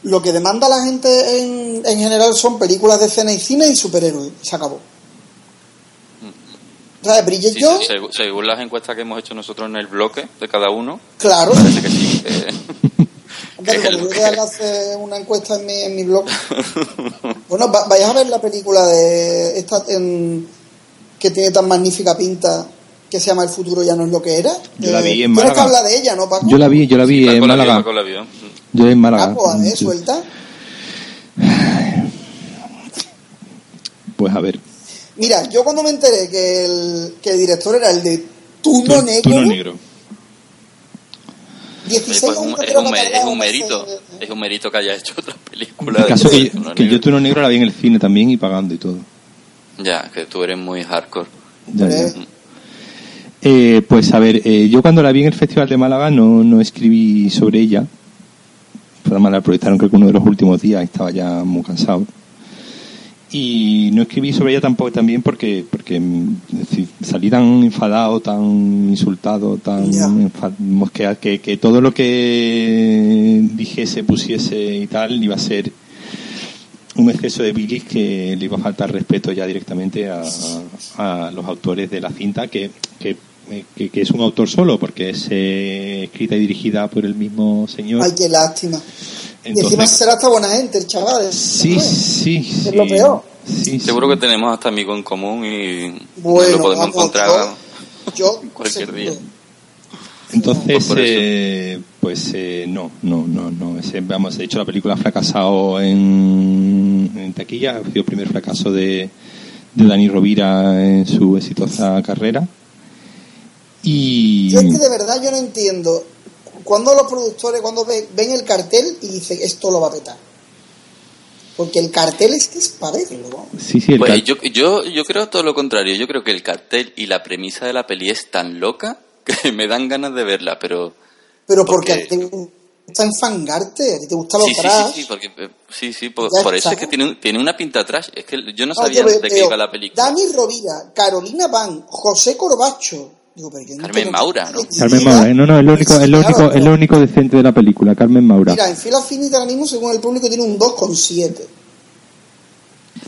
Lo que demanda la gente en, en general son películas de escena y cine y superhéroes. Se acabó. Bridget Sí, Jones, sí, seg- según las encuestas que hemos hecho nosotros en el bloque de cada uno, claro. parece que sí. que- Hombre, como voy a hacer una encuesta en mi, en mi blog. Bueno, va- vais a ver la película de esta en- que tiene tan magnífica pinta que se llama El futuro ya no es lo que era. Yo la vi en Tienes que Málaga. hablar de ella, ¿no, Paco? Yo la vi, yo la vi Paco en la Málaga. Paco. Yo en Málaga. Ah, pues a ver, suelta. Pues a ver. Mira, yo cuando me enteré que el, que el director era el de Tuno Negro, Tuno negro. 16 Oye, pues, años un- es, un, que es mérito, es un mérito que haya hecho otra En película. el caso de que, Tuno que yo Negro. Tuno negro la vi en el cine también y pagando y todo. Ya, que tú eres muy hardcore. Ya, ya. Eh, Eh, pues a ver, eh, yo cuando la vi en el Festival de Málaga no, no escribí sobre ella. Además la proyectaron creo que uno de los últimos días, estaba ya muy cansado. Y no escribí sobre ella tampoco también porque porque mm, es decir, salí tan enfadado, tan insultado, tan mosqueado, que, que todo lo que dijese, pusiese y tal iba a ser un exceso de bilis que le iba a faltar respeto ya directamente a, a los autores de la cinta, que, que, que- que es un autor solo, porque es eh, escrita y dirigida por el mismo señor. Ay, qué lástima. Y encima será hasta buena gente el chaval. sí, sí, sí. Es lo peor. Sí, Seguro sí. que tenemos hasta amigo en común y Bueno, lo podemos vamos, encontrar yo, yo cualquier seguro. día. Entonces, Pues eh, pues eh, no, no, no, no. Ese, vamos, de hecho la película ha fracasado en, en taquilla, ha sido el primer fracaso de, de Dani Rovira en su exitosa carrera. Y Yo es que de verdad yo no entiendo. Cuando los productores, cuando ven, ven el cartel y dicen esto lo va a petar. Porque el cartel es que es para verlo. ¿no? sí, sí, el Pues yo, yo, yo creo todo lo contrario. Yo creo que el cartel y la premisa de la peli es tan loca que me dan ganas de verla, pero... Pero porque, Porque- a ti te gusta enfangarte, a ti te gusta lo Sí, sí, trash. sí, sí, porque, eh, sí, sí, por, eso es que tiene, un- tiene una pinta trash. Es que yo no No, sabía yo de qué iba la película. Dani Rovira, Carolina Van, José Corbacho. Digo, pero yo no Carmen tengo Maura, ¿no? Carmen Maura, ¿eh? no, no, es lo único, es lo único, es lo único decente de la película, Carmen Maura. Mira, en fila finita ahora mismo, según el público, tiene un 2,7.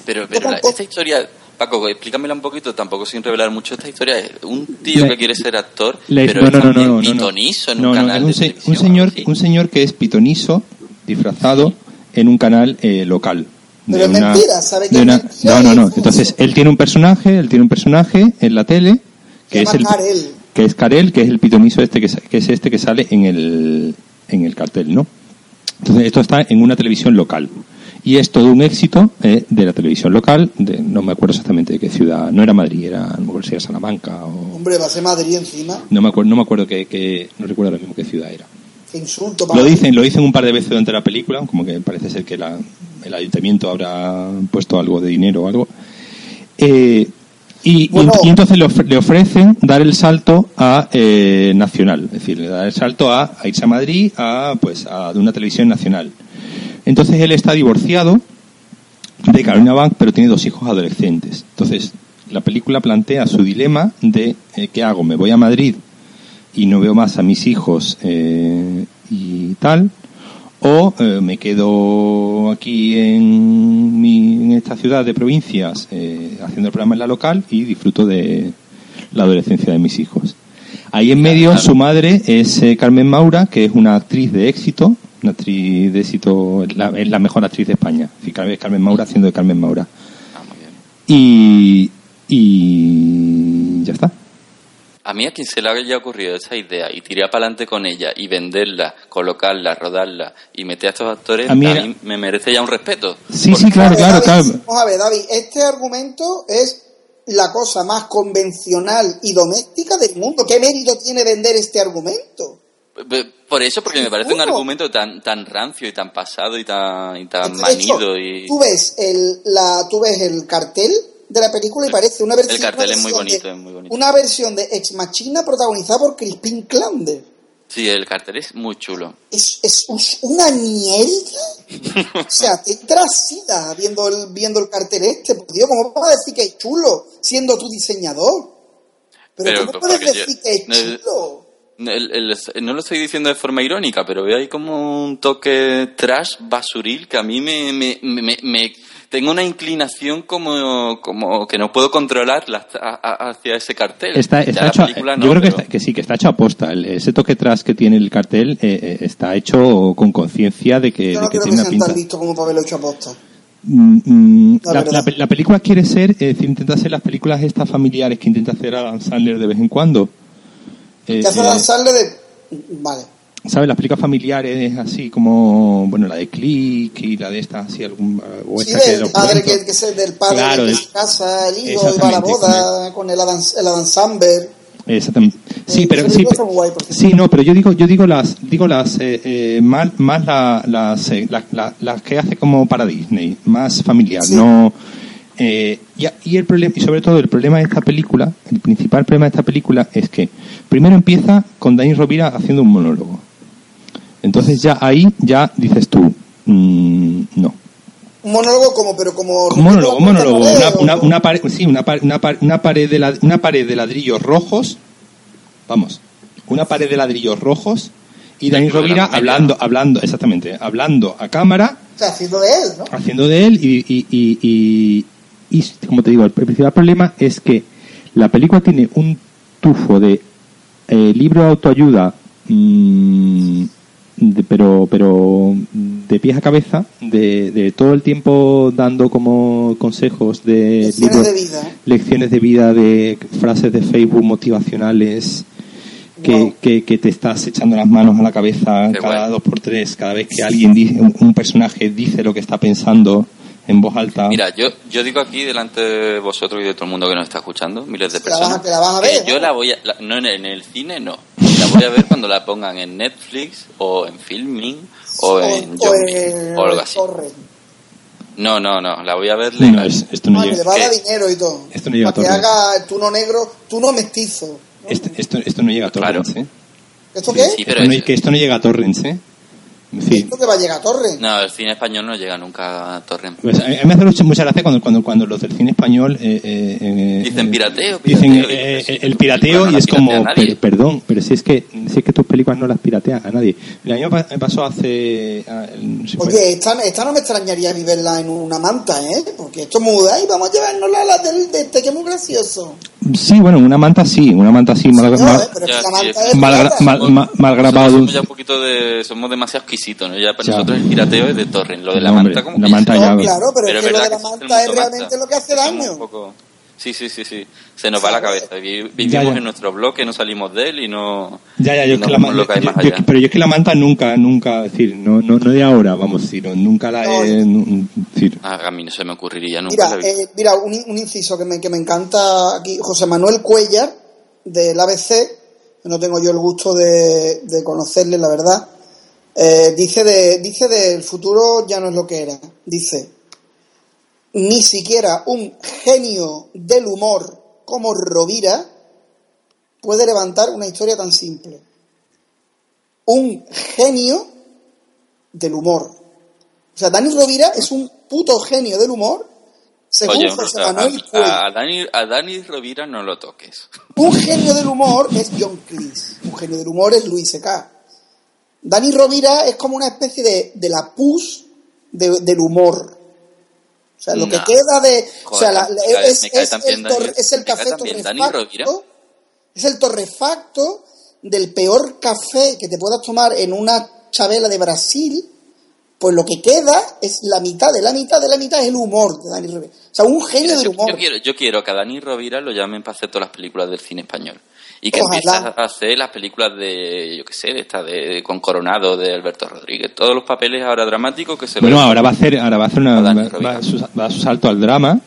Pero, pero la- esta historia, Paco, explícamela un poquito, tampoco sin revelar mucho. Esta historia es un tío La- que quiere ser actor, La- pero no, es no, no, también no, no, no. pitonizo en No, un no, canal es un, se- señor, un señor que es pitonizo, disfrazado, en un canal eh, local. Pero de es mentira, ¿sabe que es una- mentira No, no, no. es Entonces, él tiene un personaje, él tiene un personaje en la tele, que es el Karel. que es Karel, que es el pitonizo este que, que es este que sale en el en el cartel, ¿no? Entonces, esto está en una televisión local. Y es todo un éxito eh, de la televisión local, de, no me acuerdo exactamente de qué ciudad, no era Madrid, era, a lo mejor si era Salamanca o... Hombre, va a ser Madrid encima. No me acuerdo, no me acuerdo qué, qué- no recuerdo ahora mismo qué ciudad era. Qué insulto para Lo dicen, lo dicen un par de veces durante la película, como que parece ser que la- el ayuntamiento habrá puesto algo de dinero o algo. Eh, y, y- Bueno. y entonces le, ofre- le ofrecen dar el salto a eh, nacional, es decir, dar el salto a, a irse a Madrid a pues a de una televisión nacional. Entonces él está divorciado de Carolina Bank, pero tiene dos hijos adolescentes. Entonces la película plantea su dilema de eh, ¿qué hago? ¿Me voy a Madrid y no veo más a mis hijos eh, y tal? ¿O eh, me quedo aquí en, mi, en esta ciudad de provincias eh, haciendo el programa en la local y disfruto de la adolescencia de mis hijos? Ahí en medio Claro. su madre es eh, Carmen Maura, que es una actriz de éxito, una actriz de éxito, es la, es la mejor actriz de España. Es Carmen- Carmen Maura haciendo de Carmen Maura. Ah, muy bien. Y, y ya está. A mí a quien se le haya ocurrido esa idea y tirar para adelante con ella y venderla, colocarla, rodarla y meter a estos actores, A a mí me merece ya un respeto. Sí, Porque- sí, claro, claro, claro. Vamos a ver, David, este argumento es la cosa más convencional y doméstica del mundo. ¿Qué mérito tiene vender este argumento? Por eso, porque me parece un argumento tan tan rancio y tan pasado y tan, y tan De hecho, manido y... tú ves el la tú ves el cartel de la película y parece una versión El cartel una es muy versión bonito, de- es muy bonito. una versión de Ex Machina protagonizada por Crispin Klander Sí, el cartel es muy chulo. es, es un- una mierda. O sea te trasida viendo el viendo el cartel este. Por Dios cómo vas a decir que es chulo siendo tu diseñador pero, Pero, cómo puedes yo- decir que es no, chulo El- el- no lo estoy diciendo de forma irónica, pero veo ahí como un toque trash basuril que a mí me, me, me- me- tengo una inclinación como, como que no puedo controlar la- a- a- hacia ese cartel. Está, hecho, película yo creo que, está- que sí, que está hecho a posta. El- ese toque tras que tiene el cartel eh, eh, está hecho con conciencia de que, yo de que creo que tiene una pinta. tan listos como para haberlo hecho aposta Mm, mm, La la, película quiere ser, es decir, intenta hacer las películas estas familiares que intenta hacer Adam Sandler de vez en cuando. Eh, que hace eh, lanzarle de vale ¿Sabes? Las películas familiares así como, bueno, la de Click y la de esta, así, algún, o Sí, que del padre que, que es el del padre Claro, que se casa, el hijo, va a la boda con el Adam, el Adam Sandberg. Exactamente. Sí, Eh, pero sí, sí, no, pero yo digo, yo digo las, digo las, eh, eh, más, más la- las, eh, la- la- las que hace como para Disney, más familiar, Sí. no. eh, y, y el problema y sobre todo el problema de esta película, el principal problema de esta película es que primero empieza con Dani Rovira haciendo un monólogo. Entonces ya ahí ya dices tú, mm, no. Un monólogo como, pero como... Un monólogo, un monólogo, una, una, una pared, sí, una, par- una, par- una pared de la- una pared de ladrillos rojos, vamos, una pared de ladrillos rojos y Dani Rovira hablando, hablando, exactamente, hablando a cámara, O sea, haciendo de él, ¿no? haciendo de él y, y, y, y- y, como te digo, el principal problema es que la película tiene un tufo de eh, libro de autoayuda, mm, de- pero pero de pies a cabeza, de, de todo el tiempo dando como consejos de Lecciones libros- de vida. lecciones de vida, de frases de Facebook motivacionales. Que, Wow. que, que te estás echando las manos a la cabeza Qué cada guay. dos por tres, cada vez que alguien dice, un, un personaje dice lo que está pensando, en voz alta. Mira, yo, yo digo aquí delante de vosotros y de todo el mundo que nos está escuchando, miles de Te la vas personas. la vas a que ver, yo ¿no? la voy a. la- no en el, en el cine, no. La voy a ver cuando la pongan en Netflix o en Filming o en o Yomi, en o algo así. Torrent. No, no, no. La voy a ver No, legal. es- esto no que llega. le va a dar ¿Qué? dinero y todo. Esto no llega a Para que Torrent. haga el tuno negro, tuno mestizo. ¿no? Este- esto, esto no llega a Claro. Torrents, ¿eh? ¿Esto qué? sí, pero Esto no- es- que esto no llega a Torrents, ¿eh? ¿Esto que va a llegar a Torrent? No, el cine español no llega nunca a Torrent. Pues a mí me hace mucha, mucha gracia cuando, cuando, cuando los del cine español eh, eh, eh, Dicen eh, pirateo, dicen pirateo, eh, y pues, eh, el pirateo no y es como per- perdón pero si es que si es que tus películas no las piratea a nadie el año pa- me pasó hace ah, no sé, Oye, esta, esta no me extrañaría viverla en una manta, ¿eh? Porque esto muda y vamos a llevárnosla a la del, de este que es muy gracioso. sí bueno una manta sí una manta sí mal, ¿eh? Sí, grabado Nosotros somos ya un poquito de. Somos demasiado ¿no? Ya para Ya. nosotros el pirateo es de Torrent. Lo de la No, manta, como la que- manta ya- No, claro, pero, es que lo de la manta es realmente manta. lo que hace daño. un poco- Sí, sí, sí, sí. Se nos va la cabeza. Vi- Vivimos Ya, ya. en nuestro bloque, no salimos de él y no. ya ya yo es no que la vemos ma- lo que hay yo- yo- pero yo es que la manta nunca nunca es decir no no no de ahora vamos a decir nunca la No, he es decir, Ah, a mí no se me ocurriría nunca. Mira, eh, mira un, un inciso que me, que me encanta aquí. José Manuel Cuellar, del ABC, no tengo yo el gusto de, de conocerle, la verdad. Eh, dice de dice del futuro ya no es lo que era. Dice, ni siquiera un genio del humor como Rovira puede levantar una historia tan simple. Un genio del humor. O sea, Dani Rovira es un puto genio del humor, según Oye, José Manuel a- a Dani, a Dani Rovira no lo toques. Un genio del humor es John Cleese. Un genio del humor es Luis C.K. Dani Rovira es como una especie de, de la pus de- del humor. O sea, lo que queda de. o sea, la- cae- es, es también el es el café torrefacto. Es el torrefacto del peor café que te puedas tomar en una chabela de Brasil. Pues lo que queda es la mitad de la mitad de la mitad es el humor de Dani Rovira. O sea, un genio Mira, del yo, humor. yo quiero, yo quiero que a Dani Rovira lo llamen para hacer todas las películas del cine español. Y que Ojalá. empiece a hacer las películas de, yo qué sé, de esta de, con Coronado, de Alberto Rodríguez. Todos los papeles ahora dramáticos que se bueno lo- ahora va a hacer ahora va a hacer una A Dani va, Rovira. va a su, va a su salto al drama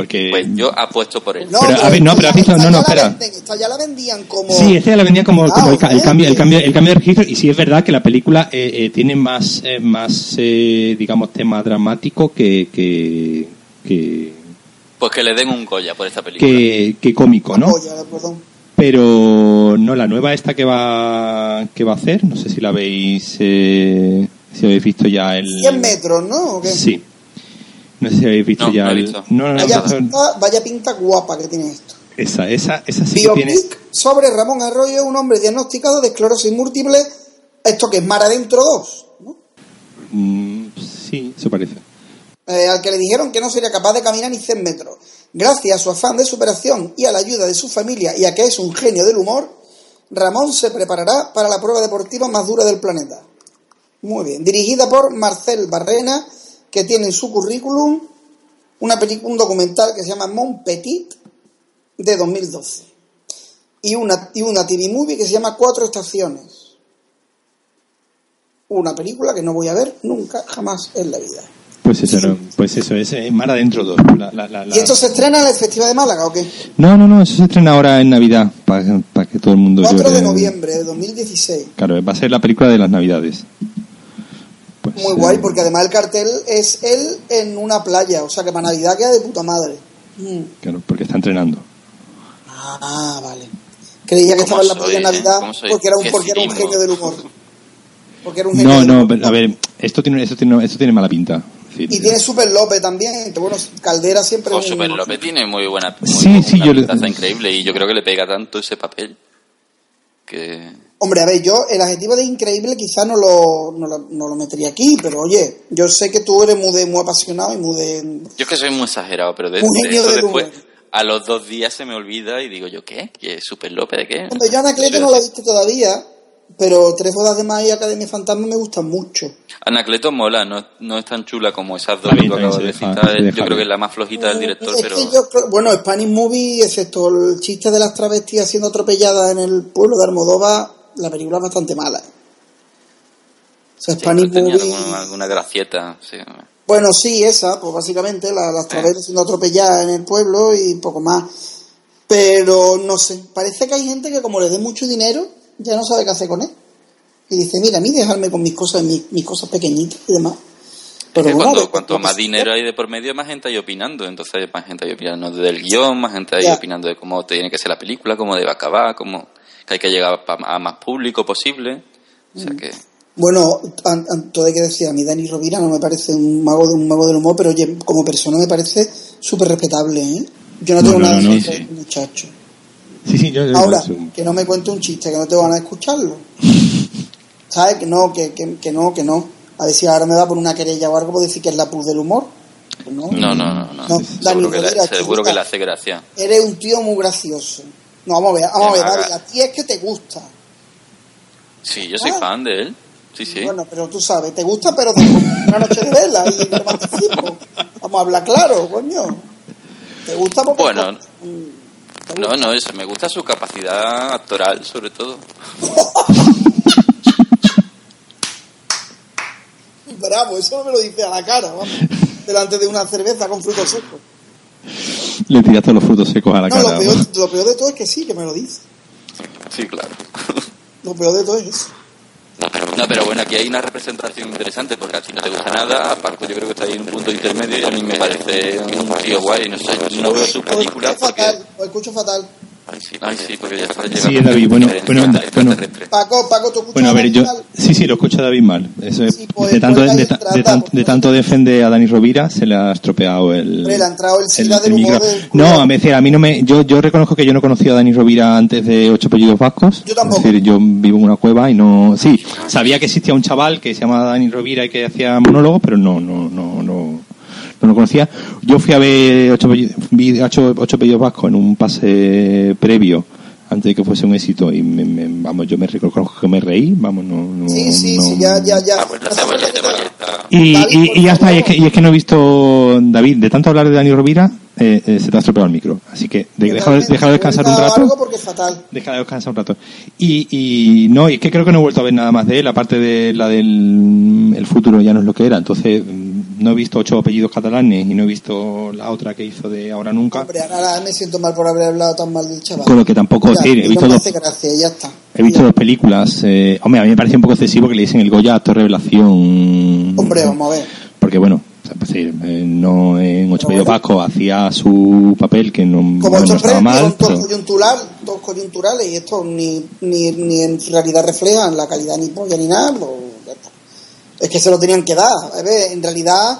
porque Pues yo apuesto por él. No, Pero, a ver, no, esta pero has ya- visto- esta no, no, ya la espera. venden, esta ya la vendían como. Sí, este la vendía como, Ah, como el, ok. cambio, el cambio, el cambio de registro y sí es verdad que la película eh, eh, tiene más, eh, más, eh, digamos, tema dramático que, que, que, Pues que le den un Goya por esta película. que, que cómico, ¿no? Oye, perdón. Pero no la nueva esta que va, que va a hacer, no sé si la habéis, eh, si habéis visto ya el. 100 metros, ¿no? ¿O qué? Sí. No sé si habéis visto No, ya no he el. visto. No, no, Vaya, pinta, vaya pinta guapa que tiene esto. esa, esa, esa sí que tiene. Biopic sobre Ramón Arroyo, un hombre diagnosticado de esclerosis múltiple. Esto que es Mar Adentro 2, ¿no? Mm, sí, eso parece. Eh, al que le dijeron que no sería capaz de caminar ni 100 metros. Gracias a su afán de superación y a la ayuda de su familia y a que es un genio del humor, Ramón se preparará para la prueba deportiva más dura del planeta. Muy bien. Dirigida por Marcel Barrena, que tiene en su currículum una peli- un documental que se llama Mon Petit de 2012 y una, y una TV movie que se llama Cuatro Estaciones. Una película que no voy a ver nunca, jamás en la vida. Pues eso, no, pues eso es eh, Mar Adentro 2. La, la, la, la- ¿Y esto se estrena en el Festival de Málaga o qué? No, no, no, eso se estrena ahora en Navidad, para que todo el mundo 4 llore. de noviembre de 2016. Claro, va a ser la película de las Navidades. Pues, Muy eh, guay, porque además el cartel es él en una playa, o sea que para Navidad queda de puta madre. Mm. Claro, porque está entrenando. Ah, vale. Creía que ¿Cómo estaba en la playa en eh? Navidad porque era un, porque era un genio del humor. Porque era un genio No, no, pero, a ver, esto tiene, esto tiene, esto tiene mala pinta. Y tiene Super López también, que bueno, Caldera siempre Oh, Super López tiene muy buena, muy Sí, sí, yo increíble y yo creo que le pega tanto ese papel que Hombre, a ver, yo el adjetivo de increíble quizás no lo, no, lo, no lo metería aquí, pero oye, yo sé que tú eres muy, de- muy apasionado y muy de... yo es que soy muy exagerado, pero de, Un de eso del después humor. a los dos días se me olvida y digo yo ¿qué? ¿Qué es Super López de qué? Hombre, yo Anacleto no la he visto todavía, pero Tres bodas de Maíz y Academia Fantasma me gustan mucho. Anacleto mola, no, no es tan chula como esas dos que acabas de citar. se Yo creo que es la más flojita del director, es pero que yo creo- bueno, Spanish Movie, excepto el chiste de las travestis siendo atropelladas en el pueblo de Almodóvar, la película es bastante mala. O sea, sí, Movie... alguna, alguna gracieta. Sí. Bueno, sí, esa, pues básicamente, la- las traveras siendo atropelladas en el pueblo y poco más. Pero no sé, parece que hay gente que como le dé mucho dinero, ya no sabe qué hacer con él. Y dice, mira, a mí dejarme con mis cosas, mis, mis cosas pequeñitas y demás. Pero Que bueno, cuando, de- cuanto que más dinero hay de por medio, más gente hay opinando. Entonces más gente hay opinando del guion, más gente hay Ya. opinando de cómo tiene que ser la película, cómo debe acabar, cómo que hay que llegar pa- a más público posible. O Mm. sea que... Bueno, an- an- todo hay que decir, a mí Dani Rovira no me parece un mago, de, un mago del humor, pero oye, como persona me parece súper respetable, ¿eh? Yo no tengo no, nada no, de no, ese sí. muchacho. Sí, sí, yo... yo- Ahora, que no me cuente un chiste, que no tengo ganas de escucharlo. ¿Sabes? Que no, que, que, que no, que no. A ver si ahora me va por una querella o algo por decir que es la puz del humor. Pues no. No, no, no. no. No, Dani seguro que, Rovira, le, seguro que chiquita. le hace gracia. Eres un tío muy gracioso. No, vamos a ver, vamos a ver, David, a ti es que te gusta. Sí, yo soy Ah. fan de él. Sí, sí. Bueno, pero tú sabes, te gusta, pero de una noche de vela y de romanticismo. Vamos a hablar claro, coño. Te gusta porque... Bueno. Te No, no, eso, me gusta su capacidad actoral, sobre todo. Bravo, eso no me lo dice a la cara, vamos. Delante de una cerveza con frutos secos. Le tiraste los frutos secos a la No, cara. lo peor, lo peor de todo es que sí, que me lo dice. Sí, claro. Lo peor de todo es eso. No, pero bueno, aquí hay una representación interesante porque a ti no te gusta nada. Aparte, yo creo que está ahí en un punto intermedio y a mí me parece un tío guay. No sé, no veo su Lo película escucho porque. fatal, lo escucho fatal. Ay, sí, porque ya está Sí, David, bueno, bueno, bueno. Paco, Paco, tú escuchas Bueno, a ver, yo... Sí, sí, lo escucha David mal. Eso es- Sí, pues, de, tanto, de, de tan- pues, de tanto defiende a Dani Rovira, se le ha estropeado el... Le ha entrado el del humor del culo. No, a veces, a mí no me... Yo, yo reconozco que yo no conocía a Dani Rovira antes de Ocho Apellidos Vascos. Yo tampoco. Es decir, yo vivo en una cueva y no... Sí, sabía que existía un chaval que se llamaba Dani Rovira y que hacía monólogos, pero no, no, no, no... No lo conocía. Yo fui a ver ocho, vi ocho, ocho apellidos vascos en un pase previo antes de que fuese un éxito y me, me- vamos yo me reconozco que me reí vamos no, no Sí, sí, no- sí, ya, ya, ya. Y, y, y ya está, y es, que, y es que no he visto, David, de tanto hablar de Dani Rovira, eh, eh, se te ha estropeado el micro. Así que de, déjalo, descansar un algo rato. porque es fatal. Déjalo descansar un rato. Y, y no, y es que creo que no he vuelto a ver nada más de él, aparte de la del el futuro ya no es lo que era. Entonces, no he visto ocho apellidos catalanes y no he visto la otra que hizo de Ahora Nunca. Hombre, ahora me siento mal por haber hablado tan mal del chaval. Con lo que tampoco, Ya, he no visto dos, gracia, ya está. he visto Ya. dos películas. Eh, hombre, a mí me parece un poco excesivo que le dicen el Goya actor revelación. Hombre, vamos a ver. porque bueno pues, sí, eh, no en ocho Pero pedidos bueno. Vasco hacía su papel que no, Como no estos estaba mal son pero- coyuntural, todos coyunturales y estos ni, ni, ni en realidad reflejan la calidad ni polla ni nada, pues. Es que se lo tenían que dar. En realidad,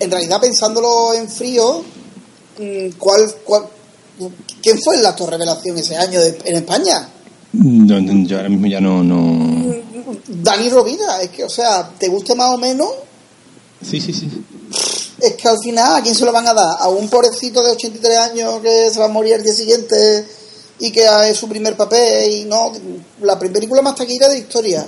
en realidad pensándolo en frío, mm, ¿cuál, cuál, ¿quién fue el actor revelación ese año de- en España? No, no, yo ahora mismo ya no no Dani Rovira, es que, o sea, te guste más o menos, sí sí sí es que al final, ¿a quién se lo van a dar? ¿A un pobrecito de 83 años que se va a morir el día siguiente y que es su primer papel? Y no, la primera película más taquillera de la historia.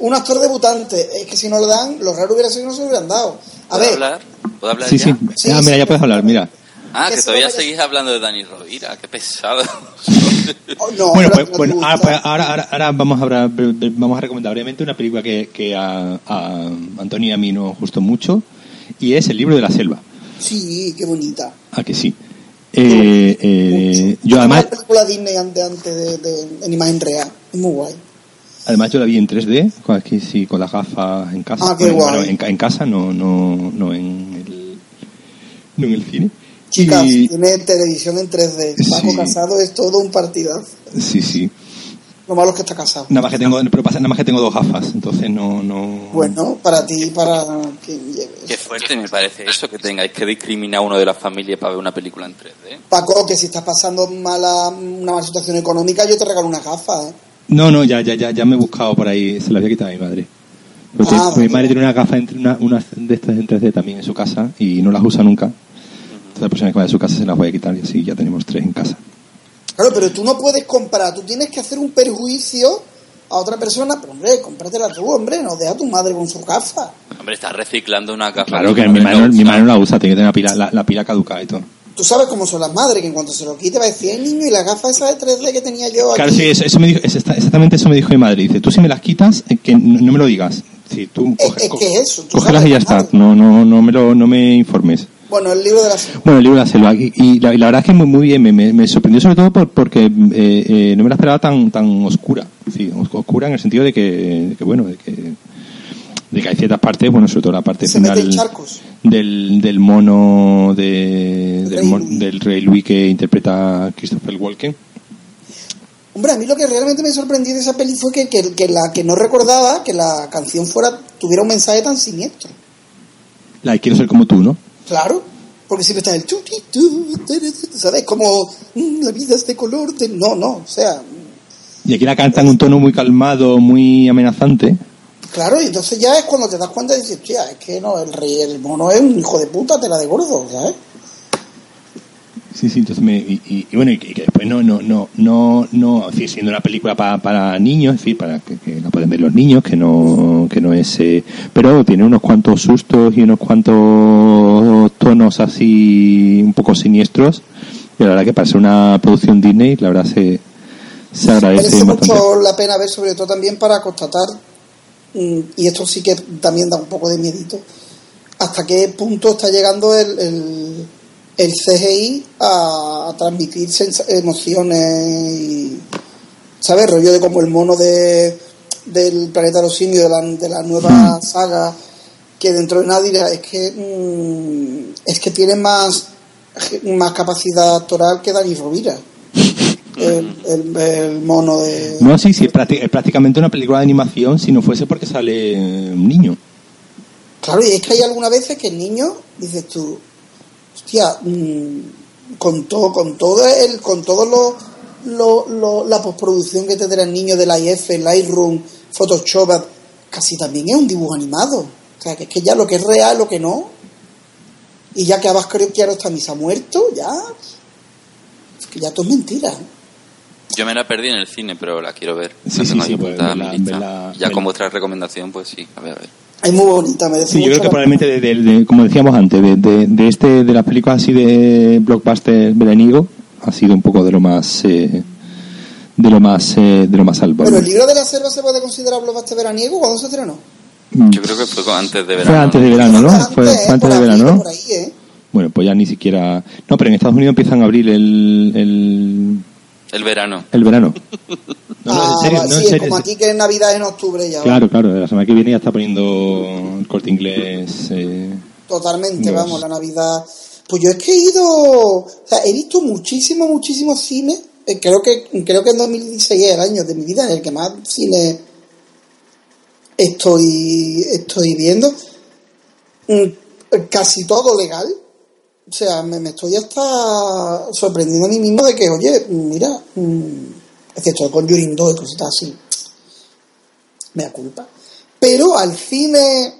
Un actor debutante, es que si no le dan, lo raro hubiera sido que no se lo hubieran dado. A ¿Puedo ver, hablar? ¿Puedo hablar sí ya? sí, Sí, Ah, mira sí, ya puedes hablar mira Ah, que todavía seguís hablando de Dani Rovira. Qué pesado. oh, no, bueno pues, bueno gusta. ah, pues ahora, ahora, ahora vamos a hablar, vamos a recomendar brevemente una película que, que a, a Antonio y a mí nos gustó mucho y es el libro de la selva Sí, qué bonita. a que sí eh, eh, yo además La película Disney antes, antes de, de- en imagen real. Es muy guay. Además yo la vi en 3D, con, aquí sí, con las gafas en casa. Ah, qué Bueno, guay. en, ca- en casa, no, no, no en el, no en el cine. Chicas, Y- tiene televisión en 3D. Paco Sí. Casado es todo un partidazo. sí, sí. Lo malo es que está casado. Nada más que tengo, pero pasa, nada más que tengo dos gafas, entonces no, no. Bueno, para ti y para quien lleves. Qué fuerte me parece eso, que tengáis que discriminar a uno de la familia para ver una película en 3D. Paco, que si estás pasando mala, una mala situación económica, yo te regalo una gafa, ¿eh? No, no, ya, ya, ya, ya me he buscado por ahí, se las había quitado a mi madre. Porque Ah, mi madre tiene una gafa, entre una, unas de estas en 3D también en su casa y no las usa nunca. Entonces la persona que vaya a su casa se las voy a quitar y así ya tenemos tres en casa. Claro, pero tú no puedes comprar, tú tienes que hacer un perjuicio a otra persona, pero hombre, cómpratela tú, hombre, no deja a tu madre con su gafa. Hombre, estás reciclando una gafa. Claro que mi madre no mi usa. madre no la usa, tiene que tener la pila, la, la pila caducada y todo. Tú sabes cómo son las madres, que en cuanto se lo quite va a decir, "Eh, niño, y la gafa esa de 3D que tenía yo aquí. Claro, sí, eso, eso me dijo, exactamente eso me dijo mi madre. Dice, tú si me las quitas, eh, que no, me lo digas. Sí, tú Es- coge- es que es eso, tú cógelas sabes y ya está. No, no, no me lo, no me informes. Bueno, el libro de la selva. Bueno, el libro de la selva. Y, y la, y la verdad es que muy, muy bien. Me, me- me sorprendió sobre todo por- porque eh, eh, no me la esperaba tan, tan oscura. Sí, os- oscura en el sentido de que, de que, bueno, de que, de que hay ciertas partes, bueno, sobre todo la parte Se final del, del mono de, del, Rey mon- del rey Louis que interpreta Christopher Walken. Hombre, a mí lo que realmente me sorprendió de esa peli fue que, que, que la que no recordaba que la canción fuera tuviera un mensaje tan siniestro. La de Quiero ser como tú, ¿no? Claro, porque siempre está el tu, ¿sabes? Como mm, la vida es de color. de- No, no, o sea, Y aquí la canta en un tono muy calmado, muy amenazante. Claro, y entonces ya es cuando te das cuenta y dices, tía, es que no, el rey, el mono es un hijo de puta, te la de gordo, ¿sabes? Sí, sí, entonces me, y, y- y bueno, y que, después no, no, no, no, no, siendo una película para, para niños, decir, para que, que la pueden ver los niños, que no, que no es, eh, pero tiene unos cuantos sustos y unos cuantos tonos así un poco siniestros, y la verdad que para ser una producción Disney, la verdad se, se agradece Merece mucho la pena ver, sobre todo también para constatar, y esto sí que también da un poco de miedito, hasta qué punto está llegando el, el, el CGI a, a transmitir emociones y, ¿sabes? Rollo de como el mono de, del planeta de los simios, de la, de la nueva saga, que dentro de nada dirá, es que, mm, es que tiene más, más capacidad actoral que Dani Rovira. El, el- el mono de... No, sí, sí, es, es prácticamente una película de animación si no fuese porque sale eh, un niño. Claro, y es que hay algunas veces que el niño, dices tú, hostia, mm, con todo, con todo el, con todo lo, lo- lo- la postproducción que tendrá el niño del IF, Lightroom, Photoshop, casi también es un dibujo animado. O sea, que es que ya lo que es real, lo que no. Y ya que Abbas Kiarostami se ha muerto, ya. Es que ya todo es mentira. Yo me la perdí en el cine, pero la quiero ver. Sí, sí, sí, pues, verla- verla- ya verla. con vuestra recomendación, pues sí, a ver, a ver. Es muy bonita, merece Sí, yo creo que la- probablemente, de, de- de- como decíamos antes, de, de, de este de las películas así de blockbuster veraniego, ha sido un poco de lo más eh, de lo más eh, de lo más salvable. Pero el libro de la selva se puede considerar blockbuster veraniego cuando se estrenó. Mm, Yo creo que fue antes de verano. Fue antes de verano, ¿no? Antes, Fue, antes por de ahí, verano, ¿no? por ahí, ¿eh? Bueno, pues ya ni siquiera. No, pero en Estados Unidos empiezan a abrir el el, El verano. el verano. No, no, Ah, en serio, va, no, sí, en es serio, como en aquí que es Navidad en octubre ya. Claro, claro, la semana que viene ya está poniendo el corte inglés. eh, Totalmente, vamos, la Navidad. Pues yo es que he ido, o sea, he visto muchísimo, muchísimo cine. Eh, creo que creo que en 2016 es el año de mi vida en el que más cine estoy estoy viendo. Mm, Casi todo legal. O sea, me, me estoy hasta sorprendiendo a mí mismo de que, oye, mira, mm, excepto con Conjuring 2 y cositas así. Me da culpa. Pero al cine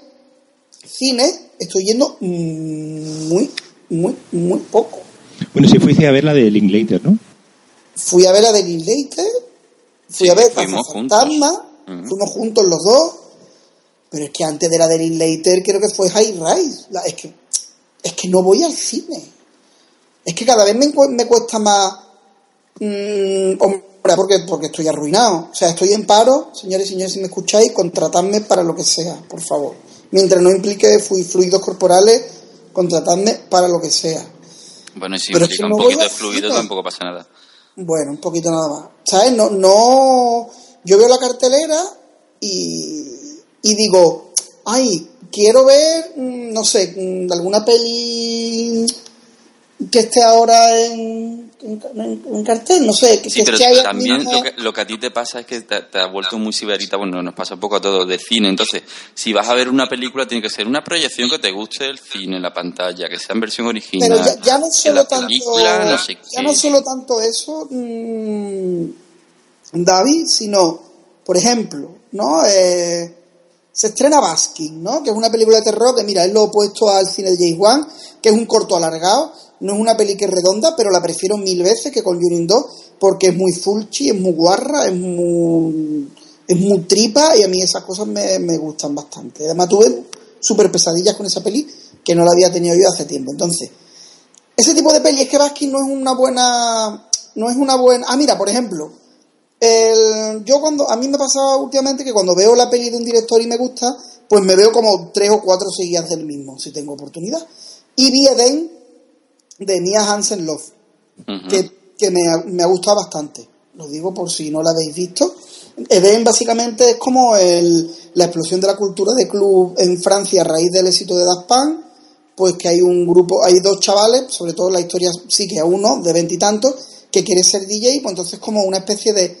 cine estoy yendo muy, muy, muy poco. Bueno, si fuiste a ver la de Linklater, ¿no? Fui a ver a The Linklater, fui Sí, a ver fuimos Fantasma, juntos. Fuimos juntos los dos, pero es que antes de la de Linklater creo que fue High Rise. La- es, que, es que no voy al cine. Es que cada vez me, me cuesta más... mm, porque, porque estoy arruinado. O sea, estoy en paro, señores y señores, si me escucháis, contratadme para lo que sea, por favor. Mientras no implique fluidos corporales, contratadme para lo que sea. Bueno, y si Pero es que un poquito de fluido, tampoco pasa nada. Bueno, un poquito nada más. ¿Sabes? No, no. Yo veo la cartelera y, y digo, ay, quiero ver, mm, no sé, mm, alguna peli que esté ahora en, en, cartel, no sé, que, Sí, que pero esté también mismo. lo que, lo que a ti te pasa es que te, te has vuelto muy sibarita, bueno, nos pasa un poco a todos de cine. Entonces, si vas a ver una película, tiene que ser una proyección que te guste el cine, la pantalla, que sea en versión original. Pero ya, ya no solo la tanto, película, no sé ya no solo tanto eso, mm, David, sino, por ejemplo, ¿no? Eh, se estrena Baskin, ¿no? Que es una película de terror que, mira, es lo opuesto al cine de James Wan, que es un corto alargado, no es una peli que es redonda, pero la prefiero mil veces que Conjuring 2, porque es muy fulchi, es muy guarra, es muy, es muy tripa, y a mí esas cosas me, me gustan bastante. Además tuve súper pesadillas con esa peli, que no la había tenido yo hace tiempo. Entonces, ese tipo de peli es que Baskin no es una buena no es una buena ah mira por ejemplo el, yo cuando a mí me pasaba últimamente que cuando veo la peli de un director y me gusta pues me veo como tres o cuatro seguidas del mismo, si tengo oportunidad. Y vi Eden de Mia Hansen Love, que, que me, ha, me ha gustado bastante. Lo digo por si no la habéis visto. Eden básicamente es como el- la explosión de la cultura de club en Francia a raíz del éxito de Daft Punk, pues que hay un grupo, hay dos chavales, sobre todo la historia sí que a uno de veintitantos, que quiere ser DJ, pues entonces como una especie de,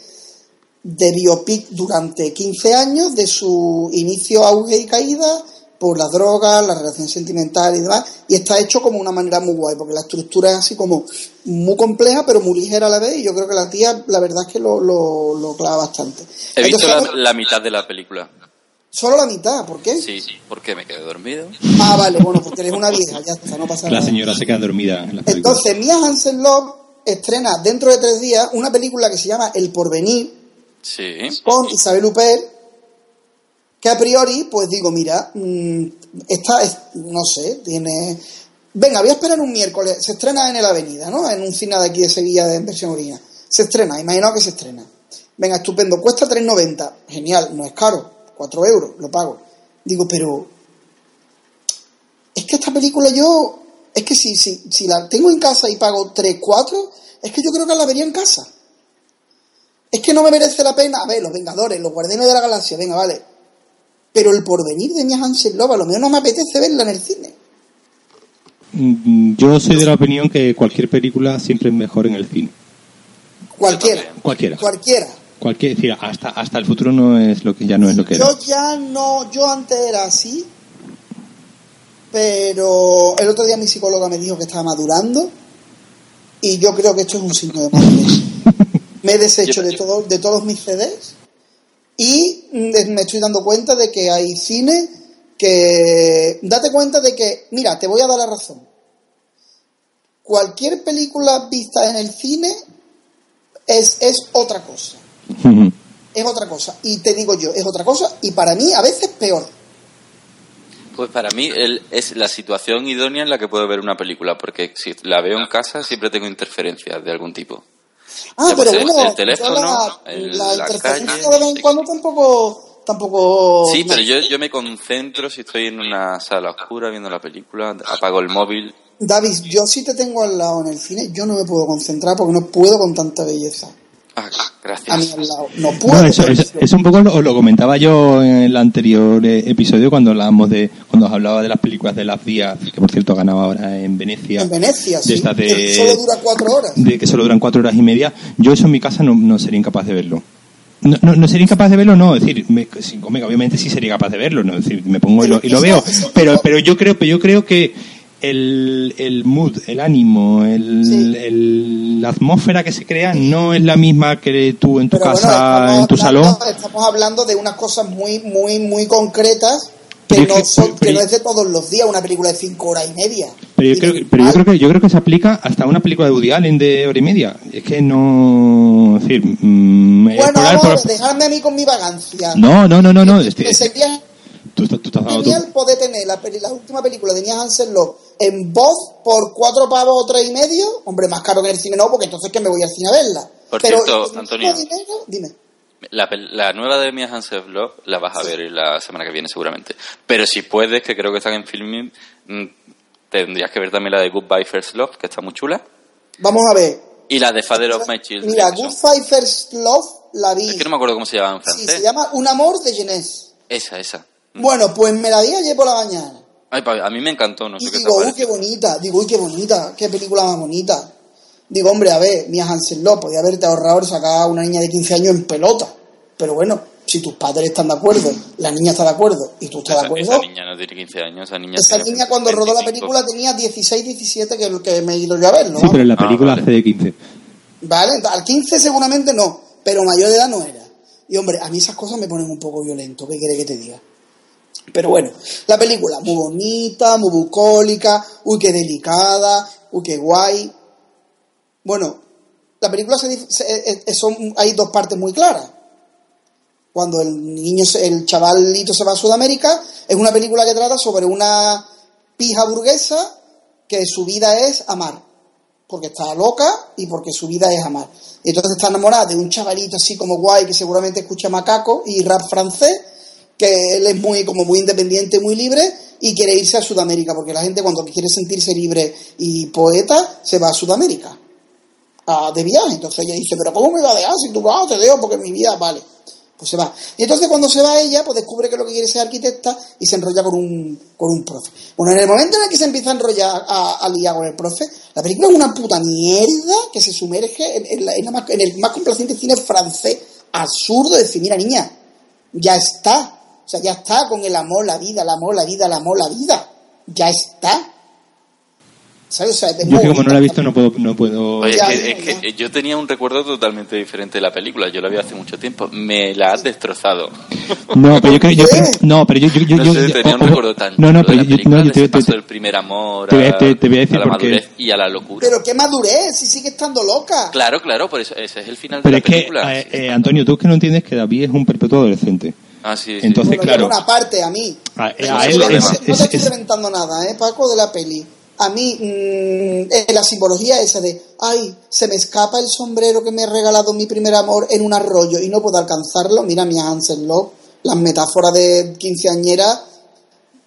de biopic durante 15 años de su inicio, auge y caída por las drogas, la relación sentimental y demás, y está hecho como una manera muy guay, porque la estructura es así como muy compleja, pero muy ligera a la vez, y yo creo que la tía, la verdad es que lo, lo, lo clava bastante. He visto Entonces, la, la mitad de la película. Solo la mitad, ¿por qué? Sí, porque me quedé dormido. Ah, vale, bueno, porque eres una vieja, ya está, no pasa La nada. señora se queda dormida en la película. Entonces, Mia Hansen Love estrena dentro de tres días una película que se llama El Porvenir, Con Isabel Huppert, que a priori, pues digo, mira, mm, esta es, no sé, tiene... Venga, voy a esperar un miércoles, se estrena en el Avenida, ¿no? En un cine de aquí de Sevilla en versión original. Se estrena, imagino que se estrena. Venga, estupendo, cuesta 3,90, genial, no es caro, 4 euros, lo pago. Digo, pero... Es que esta película yo... Es que si, si, si la tengo en casa y pago 3, 4, es que yo creo que la vería en casa. Es que no me merece la pena. A ver, los Vengadores, los Guardianes de la Galaxia, venga, vale. Pero el porvenir de Mia Hansen Love, a lo mejor no me apetece verla en el cine. Mm, Yo soy de la opinión que cualquier película siempre es mejor en el cine. Cualquiera. Cualquiera. Cualquiera. Cualquier, es decir, hasta, hasta el futuro no es lo que ya no es lo que era. Yo ya no, yo antes era así, pero el otro día mi psicóloga me dijo que estaba madurando y yo creo que esto es un signo de madurez. Me he deshecho Yo- de, todo, de todos mis CDs y me estoy dando cuenta de que hay cine que... Date cuenta de que, mira, te voy a dar la razón. Cualquier película vista en el cine es, es otra cosa es otra cosa. Y te digo yo, es otra cosa y para mí a veces peor. Pues para mí el- es la situación idónea en la que puedo ver una película, porque si la veo en casa siempre tengo interferencias de algún tipo. Ah, Ya, pero pues, el- bueno, el teléfono, yo la, el- la la interferencia de vez en sí. cuando tampoco... tampoco Sí, pero yo, yo me concentro si estoy en una sala oscura viendo la película, apago el móvil. David, yo si te tengo al lado en el cine, yo no me puedo concentrar porque no puedo con tanta belleza. Ah, A mí gracias. al lado. No puedo. Eso, eso- eso un poco lo, lo comentaba yo en el anterior eh, episodio cuando hablábamos de cuando os hablaba de las películas de las Díaz, que por cierto ganaba ahora en Venecia. En Venecia, de sí. de- que solo dura cuatro horas. de que solo duran cuatro horas y media, yo eso en mi casa no, no sería incapaz de verlo. No, no, no sería incapaz de verlo, no, es decir, me, sí, obviamente sí sería capaz de verlo, no, es decir, me pongo y lo, y lo veo, pero, pero yo creo, pero yo creo que el, el mood, el ánimo, el, Sí. el- la atmósfera que se crea no es la misma que tú en tu Pero casa, en tu hablando- salón. Estamos hablando de unas cosas muy, muy, muy concretas que, no, son, que no es de todos los días una película de cinco horas y media. Pero yo creo, que- pero yo creo que yo creo que se aplica hasta una película de Woody Allen de hora y media. Es que no, es decir, mm, eh, Bueno, por- vamos a por- dejadme a mí con mi vagancia. no, no, no, no, no, sería tú, estás- tú tu- genial poder tener la, última película de Nia Hansen Love en voz por cuatro pavos o tres y medio. Hombre, más caro que en el cine no, porque entonces que me voy al cine a verla. Por Pero cierto, Antonio. dinero, dime. La, nueva de Mia Hansen Love la vas a ver la semana que viene seguramente. Pero si puedes, que creo que están en filming, mm, tendrías que ver también la de Goodbye First Love, que está muy chula. Vamos a ver. Y la de Father of My Children. Mira, que son- Good Fight First Love la vi. Es que no me acuerdo cómo se llama en Sí, francés. se llama Un amor de Jeunesse. Esa, esa. Mm. Bueno, pues me la vi ayer por la mañana. Ay, a mí me encantó, no sé Y qué te digo, uy, qué bonita. Digo, uy, qué bonita. Qué película más bonita. Digo, hombre, a ver, Mia Hansen Love, podía haberte ahorrado sacar a una niña de 15 años en pelota. Pero bueno, si tus padres están de acuerdo, la niña está de acuerdo y tú estás de acuerdo. esa niña no tiene 15 años, esa niña Esa niña cuando rodó la 25. película tenía 16, 17 que, que me he ido yo a verlo. Sí, pero en la Ah, película vale. hace de 15. Vale, al 15 seguramente no, pero mayor de edad no era. Y hombre, a mí esas cosas me ponen un poco violento, ¿qué quiere que te diga? Pero bueno, la película muy bonita, muy bucólica, uy, qué delicada, uy, qué guay. Bueno, la película se, se- eh, eh, son, hay dos partes muy claras. Cuando el niño, el chavalito se va a Sudamérica, es una película que trata sobre una pija burguesa que su vida es amar porque está loca y porque su vida es amar. Y entonces está enamorada de un chavalito así como guay que seguramente escucha macaco y rap francés que él es muy, como muy independiente, muy libre, y quiere irse a Sudamérica, porque la gente cuando quiere sentirse libre y poeta, se va a Sudamérica, a, de viaje. Entonces ella dice, pero ¿cómo me va a dejar si tú vas? te dejo porque mi vida vale. Pues se va. Y entonces cuando se va ella, pues descubre que lo que quiere es ser arquitecta y se enrolla con un, con un profe. Bueno, en el momento en el que se empieza a enrollar a, a liar con el profe, la película es una puta mierda que se sumerge en, la más- en el más complaciente cine francés absurdo de decir, mira niña, ya está. O sea, ya está con el amor, la vida, el amor, la vida, el amor, la vida. Ya está. ¿Sabes? O sea, de Yo es que como no la he visto no puedo... No puedo... Oye, Ya, es, que, es que yo tenía un recuerdo totalmente diferente de la película. Yo la vi hace mucho tiempo. Me la has destrozado. No, pero yo creo... yo- no, pero yo... yo, yo, no yo- sé, yo- tenía un recuerdo tan No, no, de pero yo... No, yo te, paso te- del primer amor te voy a- a- te- te voy a decir a la porque- madurez y a la locura. Pero qué madurez, si sigue estando loca. Claro, claro, por eso ese es el final Pero de es la que, película. eh, eh, Antonio, tú es que no entiendes que David es un perpetuo adolescente. Ah, sí, sí. entonces- Bueno, claro. yo una parte a mí. A, a Pero él no, es, problema. no te es- estoy es- reventando nada, ¿eh, Paco, de la peli. A mí, mm, eh, la simbología esa de, ay, se me escapa el sombrero que me ha regalado mi primer amor en un arroyo y no puedo alcanzarlo. Mira mi Hansel Love, las metáforas de quinceañera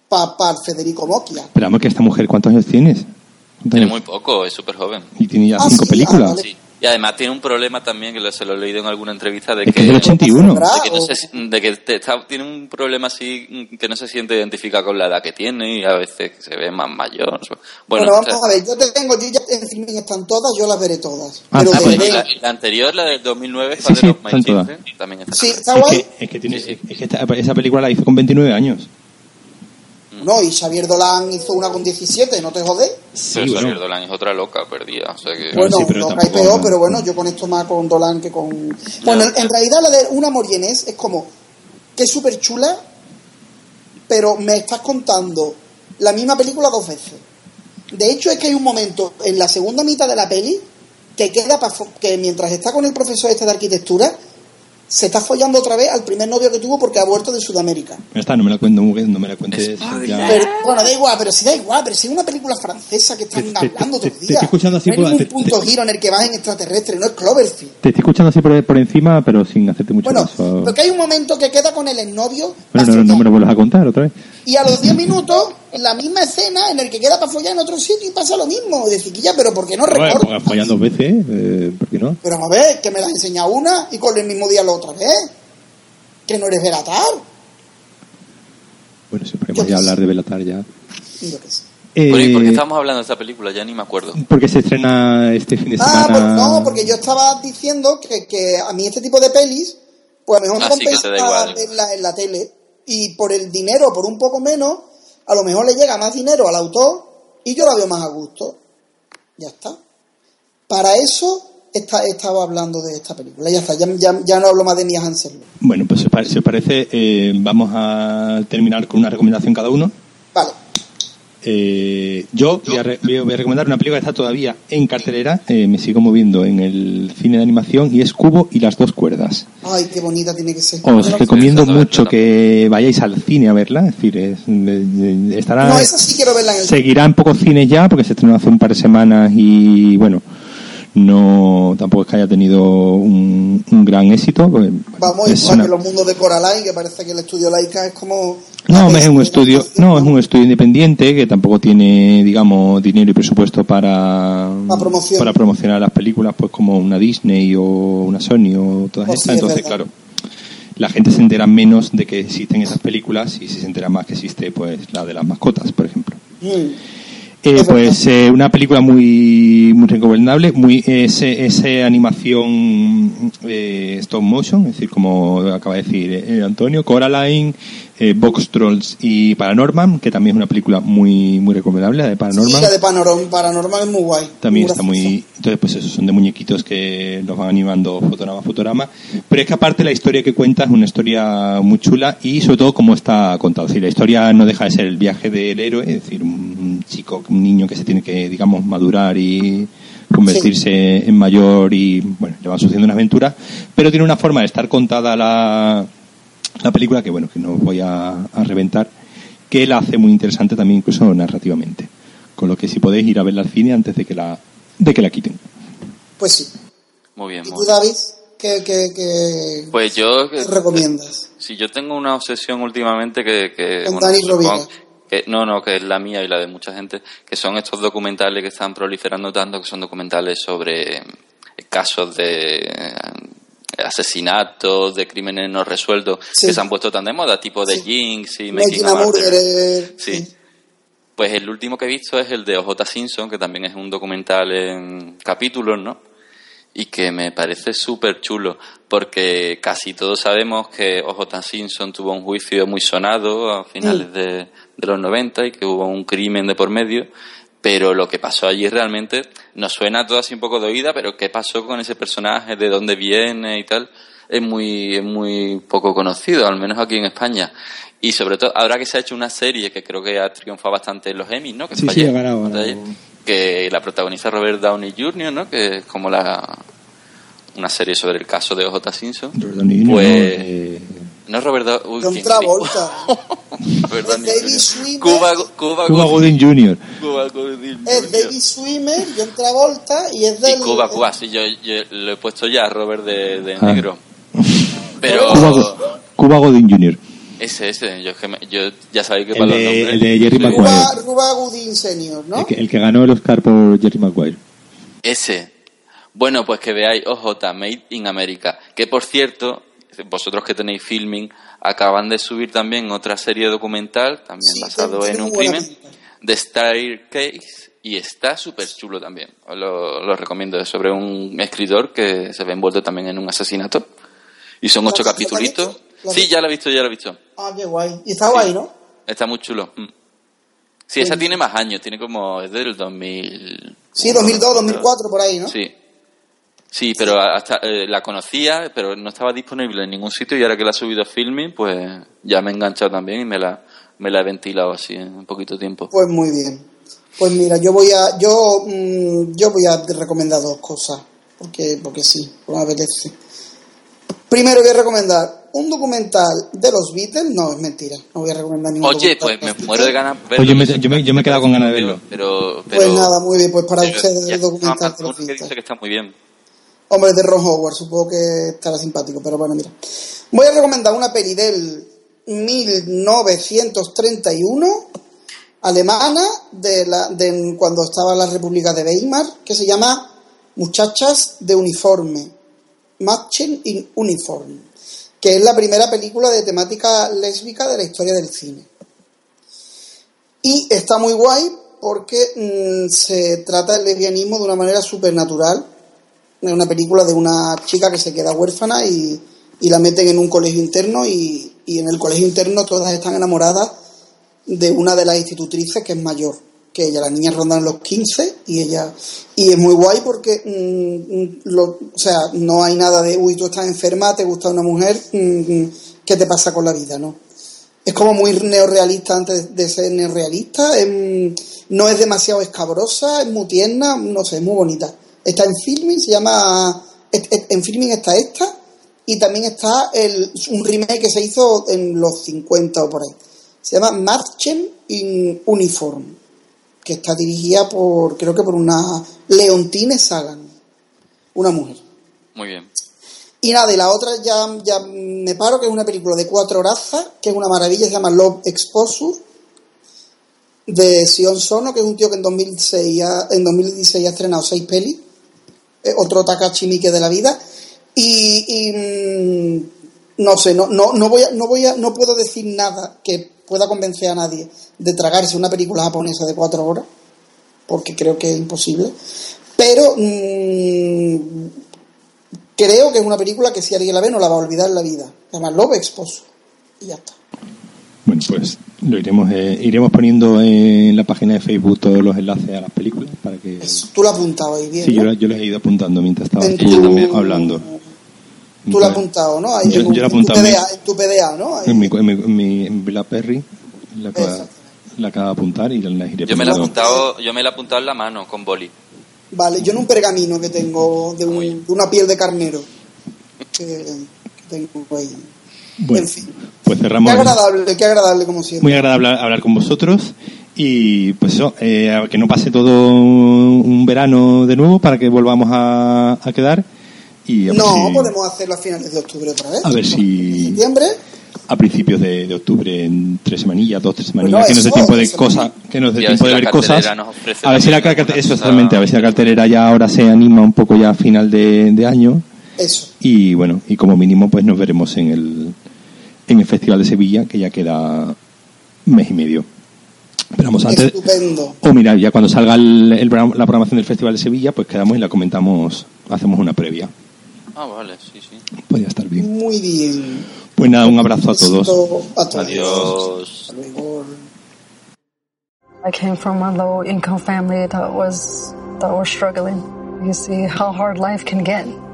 para Federico Mocchia. Pero vamos, que esta mujer, ¿cuántos años tienes? ¿Cuántos Tiene años? muy poco, es súper joven. Y tiene ya Ah, cinco sí, películas. ah, vale. Y además tiene un problema también, que lo- se lo he leído en alguna entrevista, de Es que que, es del 81. ¿Verdad? de que, no se- de que te está- tiene un problema así que no se siente identificado con la edad que tiene y a veces se ve más mayor. Bueno, o vamos sea, a ver, yo te tengo, yo ya en filming están todas, yo las veré todas. Ah, pero ah, pues, la, anterior, la del 2009, Sí, fue de sí, los están My todas. Children, también está. Sí, está Es guay. que, es que, tiene, Sí, sí. es que esta- esa película la hizo con 29 años. No, y Xavier Dolan hizo una con 17, no te jodés. Sí, Pero bueno. Xavier Dolan es otra loca perdida. O sea que... Bueno, sí, pero loca y peor, pero bueno, yo con esto más con Dolan que con... Bueno, en realidad la de Una Morienes es como que es súper chula, pero me estás contando la misma película dos veces. De hecho, es que hay un momento en la segunda mitad de la peli que queda pa fo- que mientras está con el profesor este de arquitectura, se está follando otra vez al primer novio que tuvo porque ha vuelto de Sudamérica. Ya está, no me la cuento, no me la cuentes. Spoiler. ya. Pero, bueno, da igual, pero si da igual, pero si es una película francesa que están Te- te- hablando te- todos los te días. estoy escuchando así no por- te- punto te- giro en el que vas en extraterrestre, no es Cloverfield. Te estoy escuchando así por, por encima, pero sin hacerte mucho Bueno, caso. porque hay un momento que queda con el exnovio Bueno, no, no, no me lo vuelvas a contar otra vez. y a los 10 minutos, en la misma escena, en el que queda para follar en otro sitio y pasa lo mismo. De chiquilla, pero ¿por qué no Bueno, recuerdo? pues, follan dos veces, eh, ¿por qué no? Pero a ver, que me la enseña una y con el mismo día la otra vez. Que no eres Belatar. Bueno, siempre Yo vamos qué a sé. hablar de Belatar ya. Yo qué sé. Eh, Bueno, ¿y por qué estamos hablando de esta película? Ya ni me acuerdo. porque se estrena este fin de Ah, pues semana. no, porque yo estaba diciendo que, que a mí este tipo de pelis, pues a lo mejor Ah, me que da compensa verla en la tele. Y por el dinero, por un poco menos, a lo mejor le llega más dinero al autor y yo la veo más a gusto. Ya está. Para eso está, estaba hablando de esta película. Ya está, ya, ya, ya no hablo más de Mia Hansen. Bueno, pues si os parece, eh, vamos a terminar con una recomendación cada uno. Vale. Eh, yo voy a, re- voy a- recomendar una película que está todavía en cartelera, eh, me sigo moviendo en el cine de animación y es Cubo y las dos cuerdas. Ay, qué bonita tiene que ser. Os No, recomiendo mucho que vayáis al cine a verla, es decir, es- estará No, esa sí quiero verla en el seguirá en pocos cines ya porque se estrenó hace un par de semanas y bueno, no tampoco es que haya tenido un, un gran éxito. Vamos, es igual una- que los mundos de Coraline, que parece que el estudio Laika es como... No, es un estudio, no, es un estudio independiente que tampoco tiene, digamos, dinero y presupuesto para, Para promoción. para promocionar las películas, pues como una Disney o una Sony o todas Pues estas. sí, Entonces, claro, la gente se entera menos de que existen esas películas y se entera más que existe, pues la de las mascotas, por ejemplo. Mm. Eh, Es pues eh, una película muy muy recomendable, muy ese, ese animación eh, stop motion, es decir, como acaba de decir eh, Antonio, Coraline, eh, Box Trolls y Paranorman, que también es una película muy muy recomendable, la de Paranorman. Sí, la de Paranormal, Paranormal es muy guay. También Muy está muy... Entonces, pues esos son de muñequitos que los van animando fotograma a fotograma. Pero es que aparte la historia que cuenta es una historia muy chula y sobre todo cómo está contado. Es decir, la historia no deja de ser el viaje del héroe, es decir, un chico, un niño que se tiene que, digamos, madurar y convertirse en mayor y, bueno, le van sucediendo una aventura. Pero tiene una forma de estar contada la, la película que, bueno, que no voy a, a reventar, que la hace muy interesante también incluso narrativamente. Con lo que si podéis ir a verla al cine antes de que la, de que la quiten. Pues sí. Muy bien, ¿Y muy tú. David? ¿Qué, qué, qué- Pues yo... qué recomiendas? Si yo tengo una obsesión últimamente que... que bueno, Dani supongo. Que- no, no, que es la mía y la de mucha gente, que son estos documentales que están proliferando tanto, que son documentales sobre eh, casos de eh, asesinatos, de crímenes no resueltos, Sí. que se han puesto tan de moda, tipo de Sí. Jinx y Making a. Murderer. Sí. Pues el último que he visto es el de OJ Simpson, que también es un documental en capítulos, ¿no? Y que me parece súper chulo, porque casi todos sabemos que OJ Simpson tuvo un juicio muy sonado a finales Mm. de, de los 90 y que hubo un crimen de por medio, pero lo que pasó allí realmente nos suena todo así un poco de oída, pero qué pasó con ese personaje, de dónde viene y tal, es muy, es muy poco conocido, al menos aquí en España. Y sobre todo, ahora que se ha hecho una serie que creo que ha triunfado bastante en los Emmys, ¿no? Que Sí, sí, Que la protagoniza Robert Downey Jr., ¿no? Que es como la una serie sobre el caso de O.J. Simpson. Robert Downey Jr., Pues-. Eh, No es Robert Downey John. Travolta. Robert Downey David Jr. Schwimmer. Cuba, Cuba, Cuba Gooding Jr. Cuba Gooding Es. David Swimmer, John Travolta y es Y del... Cuba, Cuba, sí, yo, yo lo he puesto ya Robert de, de Ah. negro. Pero Cuba, Cuba Gooding Jr. ese, ese, yo, es que me- yo ya sabéis que El para los de- nombres... el de Jerry Sí. Maguire. Cuba, Cuba Gooding Senior, ¿no? El, que, el que ganó el Oscar por Jerry Maguire. Ese. Bueno, pues que veáis OJ, Made in America. Que por cierto, vosotros que tenéis filming, acaban de subir también otra serie documental, también Sí, basado en un crimen, de Staircase, y está súper chulo también. Os lo, lo recomiendo. Es sobre un escritor que se ve envuelto también en un asesinato. Y son ¿La ocho has Sí, ya la he visto, ya la he visto. Ah, qué guay. Y está guay, ¿no? Está muy chulo. Mm. Sí, esa tiene más años, tiene como, es del 2000. Sí, 2002, 2004, por ahí, ¿no? Sí. Sí, pero hasta eh, la conocía, pero no estaba disponible en ningún sitio y ahora que la ha subido a Filming, pues ya me he enganchado también y me la, me la he ventilado así en un poquito tiempo. Pues muy bien. Pues mira, yo voy a yo mm, yo voy a recomendar dos cosas, porque porque sí, me apetece. Primero voy a recomendar un documental de los Beatles, no, es mentira, no voy a recomendar ningún Oye, documental pues de me muero de Beatles. ganas de Pues yo me- yo me- yo me he quedado con ganas de verlo. Pero, pero, Pues nada, muy bien, pues para pero ustedes el documental de los Moore que dice Beatles. que está muy bien. Hombre, de Ron Howard, supongo que estará simpático, pero bueno, mira. Voy a recomendar una peli del 1931, alemana, de, la, de cuando estaba la República de Weimar, que se llama Muchachas de Uniforme, Matchen in Uniform, que es la primera película de temática lésbica de la historia del cine. Y está muy guay porque mm, se trata el lesbianismo de una manera supernatural. Una película de una chica que se queda huérfana y, y la meten en un colegio interno y, y en el colegio interno todas están enamoradas de una de las institutrices que es mayor que ella. Las niñas rondan los 15 y ella... Y es muy guay porque, mm, mm, o sea, no hay nada de, uy, tú estás enferma, te gusta una mujer, mm, ¿qué te pasa con la vida? No. Es como muy neorrealista antes de ser neorrealista. es, no es demasiado escabrosa, es muy tierna, no sé, es muy bonita. Está en filming, se llama. En filming está esta. Y también está el, un remake que se hizo en los 50 o por ahí. Se llama Marchen in Uniform. Que está dirigida por, creo que por una Leontine Sagan. Una mujer. Muy bien. Y nada, y la otra ya, ya me paro, que es una película de cuatro horazas, que es una maravilla, se llama Love Exposure, de Sion Sono, que es un tío que en 2006 ha- en 2016 ha estrenado seis pelis, otro Takashi Miike de la vida, y, mm, no sé, no, no, no voy a, no voy a, no puedo decir nada que pueda convencer a nadie de tragarse una película japonesa de cuatro horas, porque creo que es imposible, pero mm, creo que es una película que si alguien la ve no la va a olvidar en la vida. Llama Love Exposure. Y ya está. Bueno, pues lo iremos eh, iremos poniendo en la página de Facebook todos los enlaces a las películas para que... Eso, tú lo has apuntado ahí bien. Sí, yo, ¿no? la- yo los he ido apuntando mientras estaba aquí yo también. hablando. Tú lo has apuntado, ¿no? Ahí Yo- en, yo lo he tu apuntado en mi- PDA, en tu PDA, ¿no? Ahí. En mi, en mi, en mi- en BlackBerry la Exacto. la acaba de apuntar y las iré Yo me la he apuntado, yo me la he apuntado en la mano con boli. Vale, yo en un pergamino que tengo de, un- de una piel de carnero. Que, que tengo ahí. Bueno, en fin. pues Qué cerramos. agradable, qué agradable como siempre. Muy agradable hablar con vosotros y pues eso, eh, que no pase todo un verano de nuevo para que volvamos a, a quedar Y a No, si- podemos hacerlo a finales de octubre otra vez. A ver si- Septiembre. a principios de, de octubre, en tres semanillas, dos, tres semanillas, Bueno, que nos dé tiempo de cosas, que nos dé tiempo si de ver cosas. A ver si la cartelera, eso exactamente, a ver si la cartelera ya ahora se anima un poco ya a final de, de año. Eso. Y bueno, y como mínimo pues nos veremos en el, en el Festival de Sevilla, que ya queda mes y medio. Esperamos antes. Estupendo. O mira, ya cuando salga el- el programa- la programación del Festival de Sevilla, pues quedamos y la comentamos, hacemos una previa. Ah, vale, sí, sí. Podría estar bien. Muy bien. Pues nada, un abrazo a todos. A todos. Adiós. Hasta luego. I came from a low income family that was that was struggling. You see how hard life can get.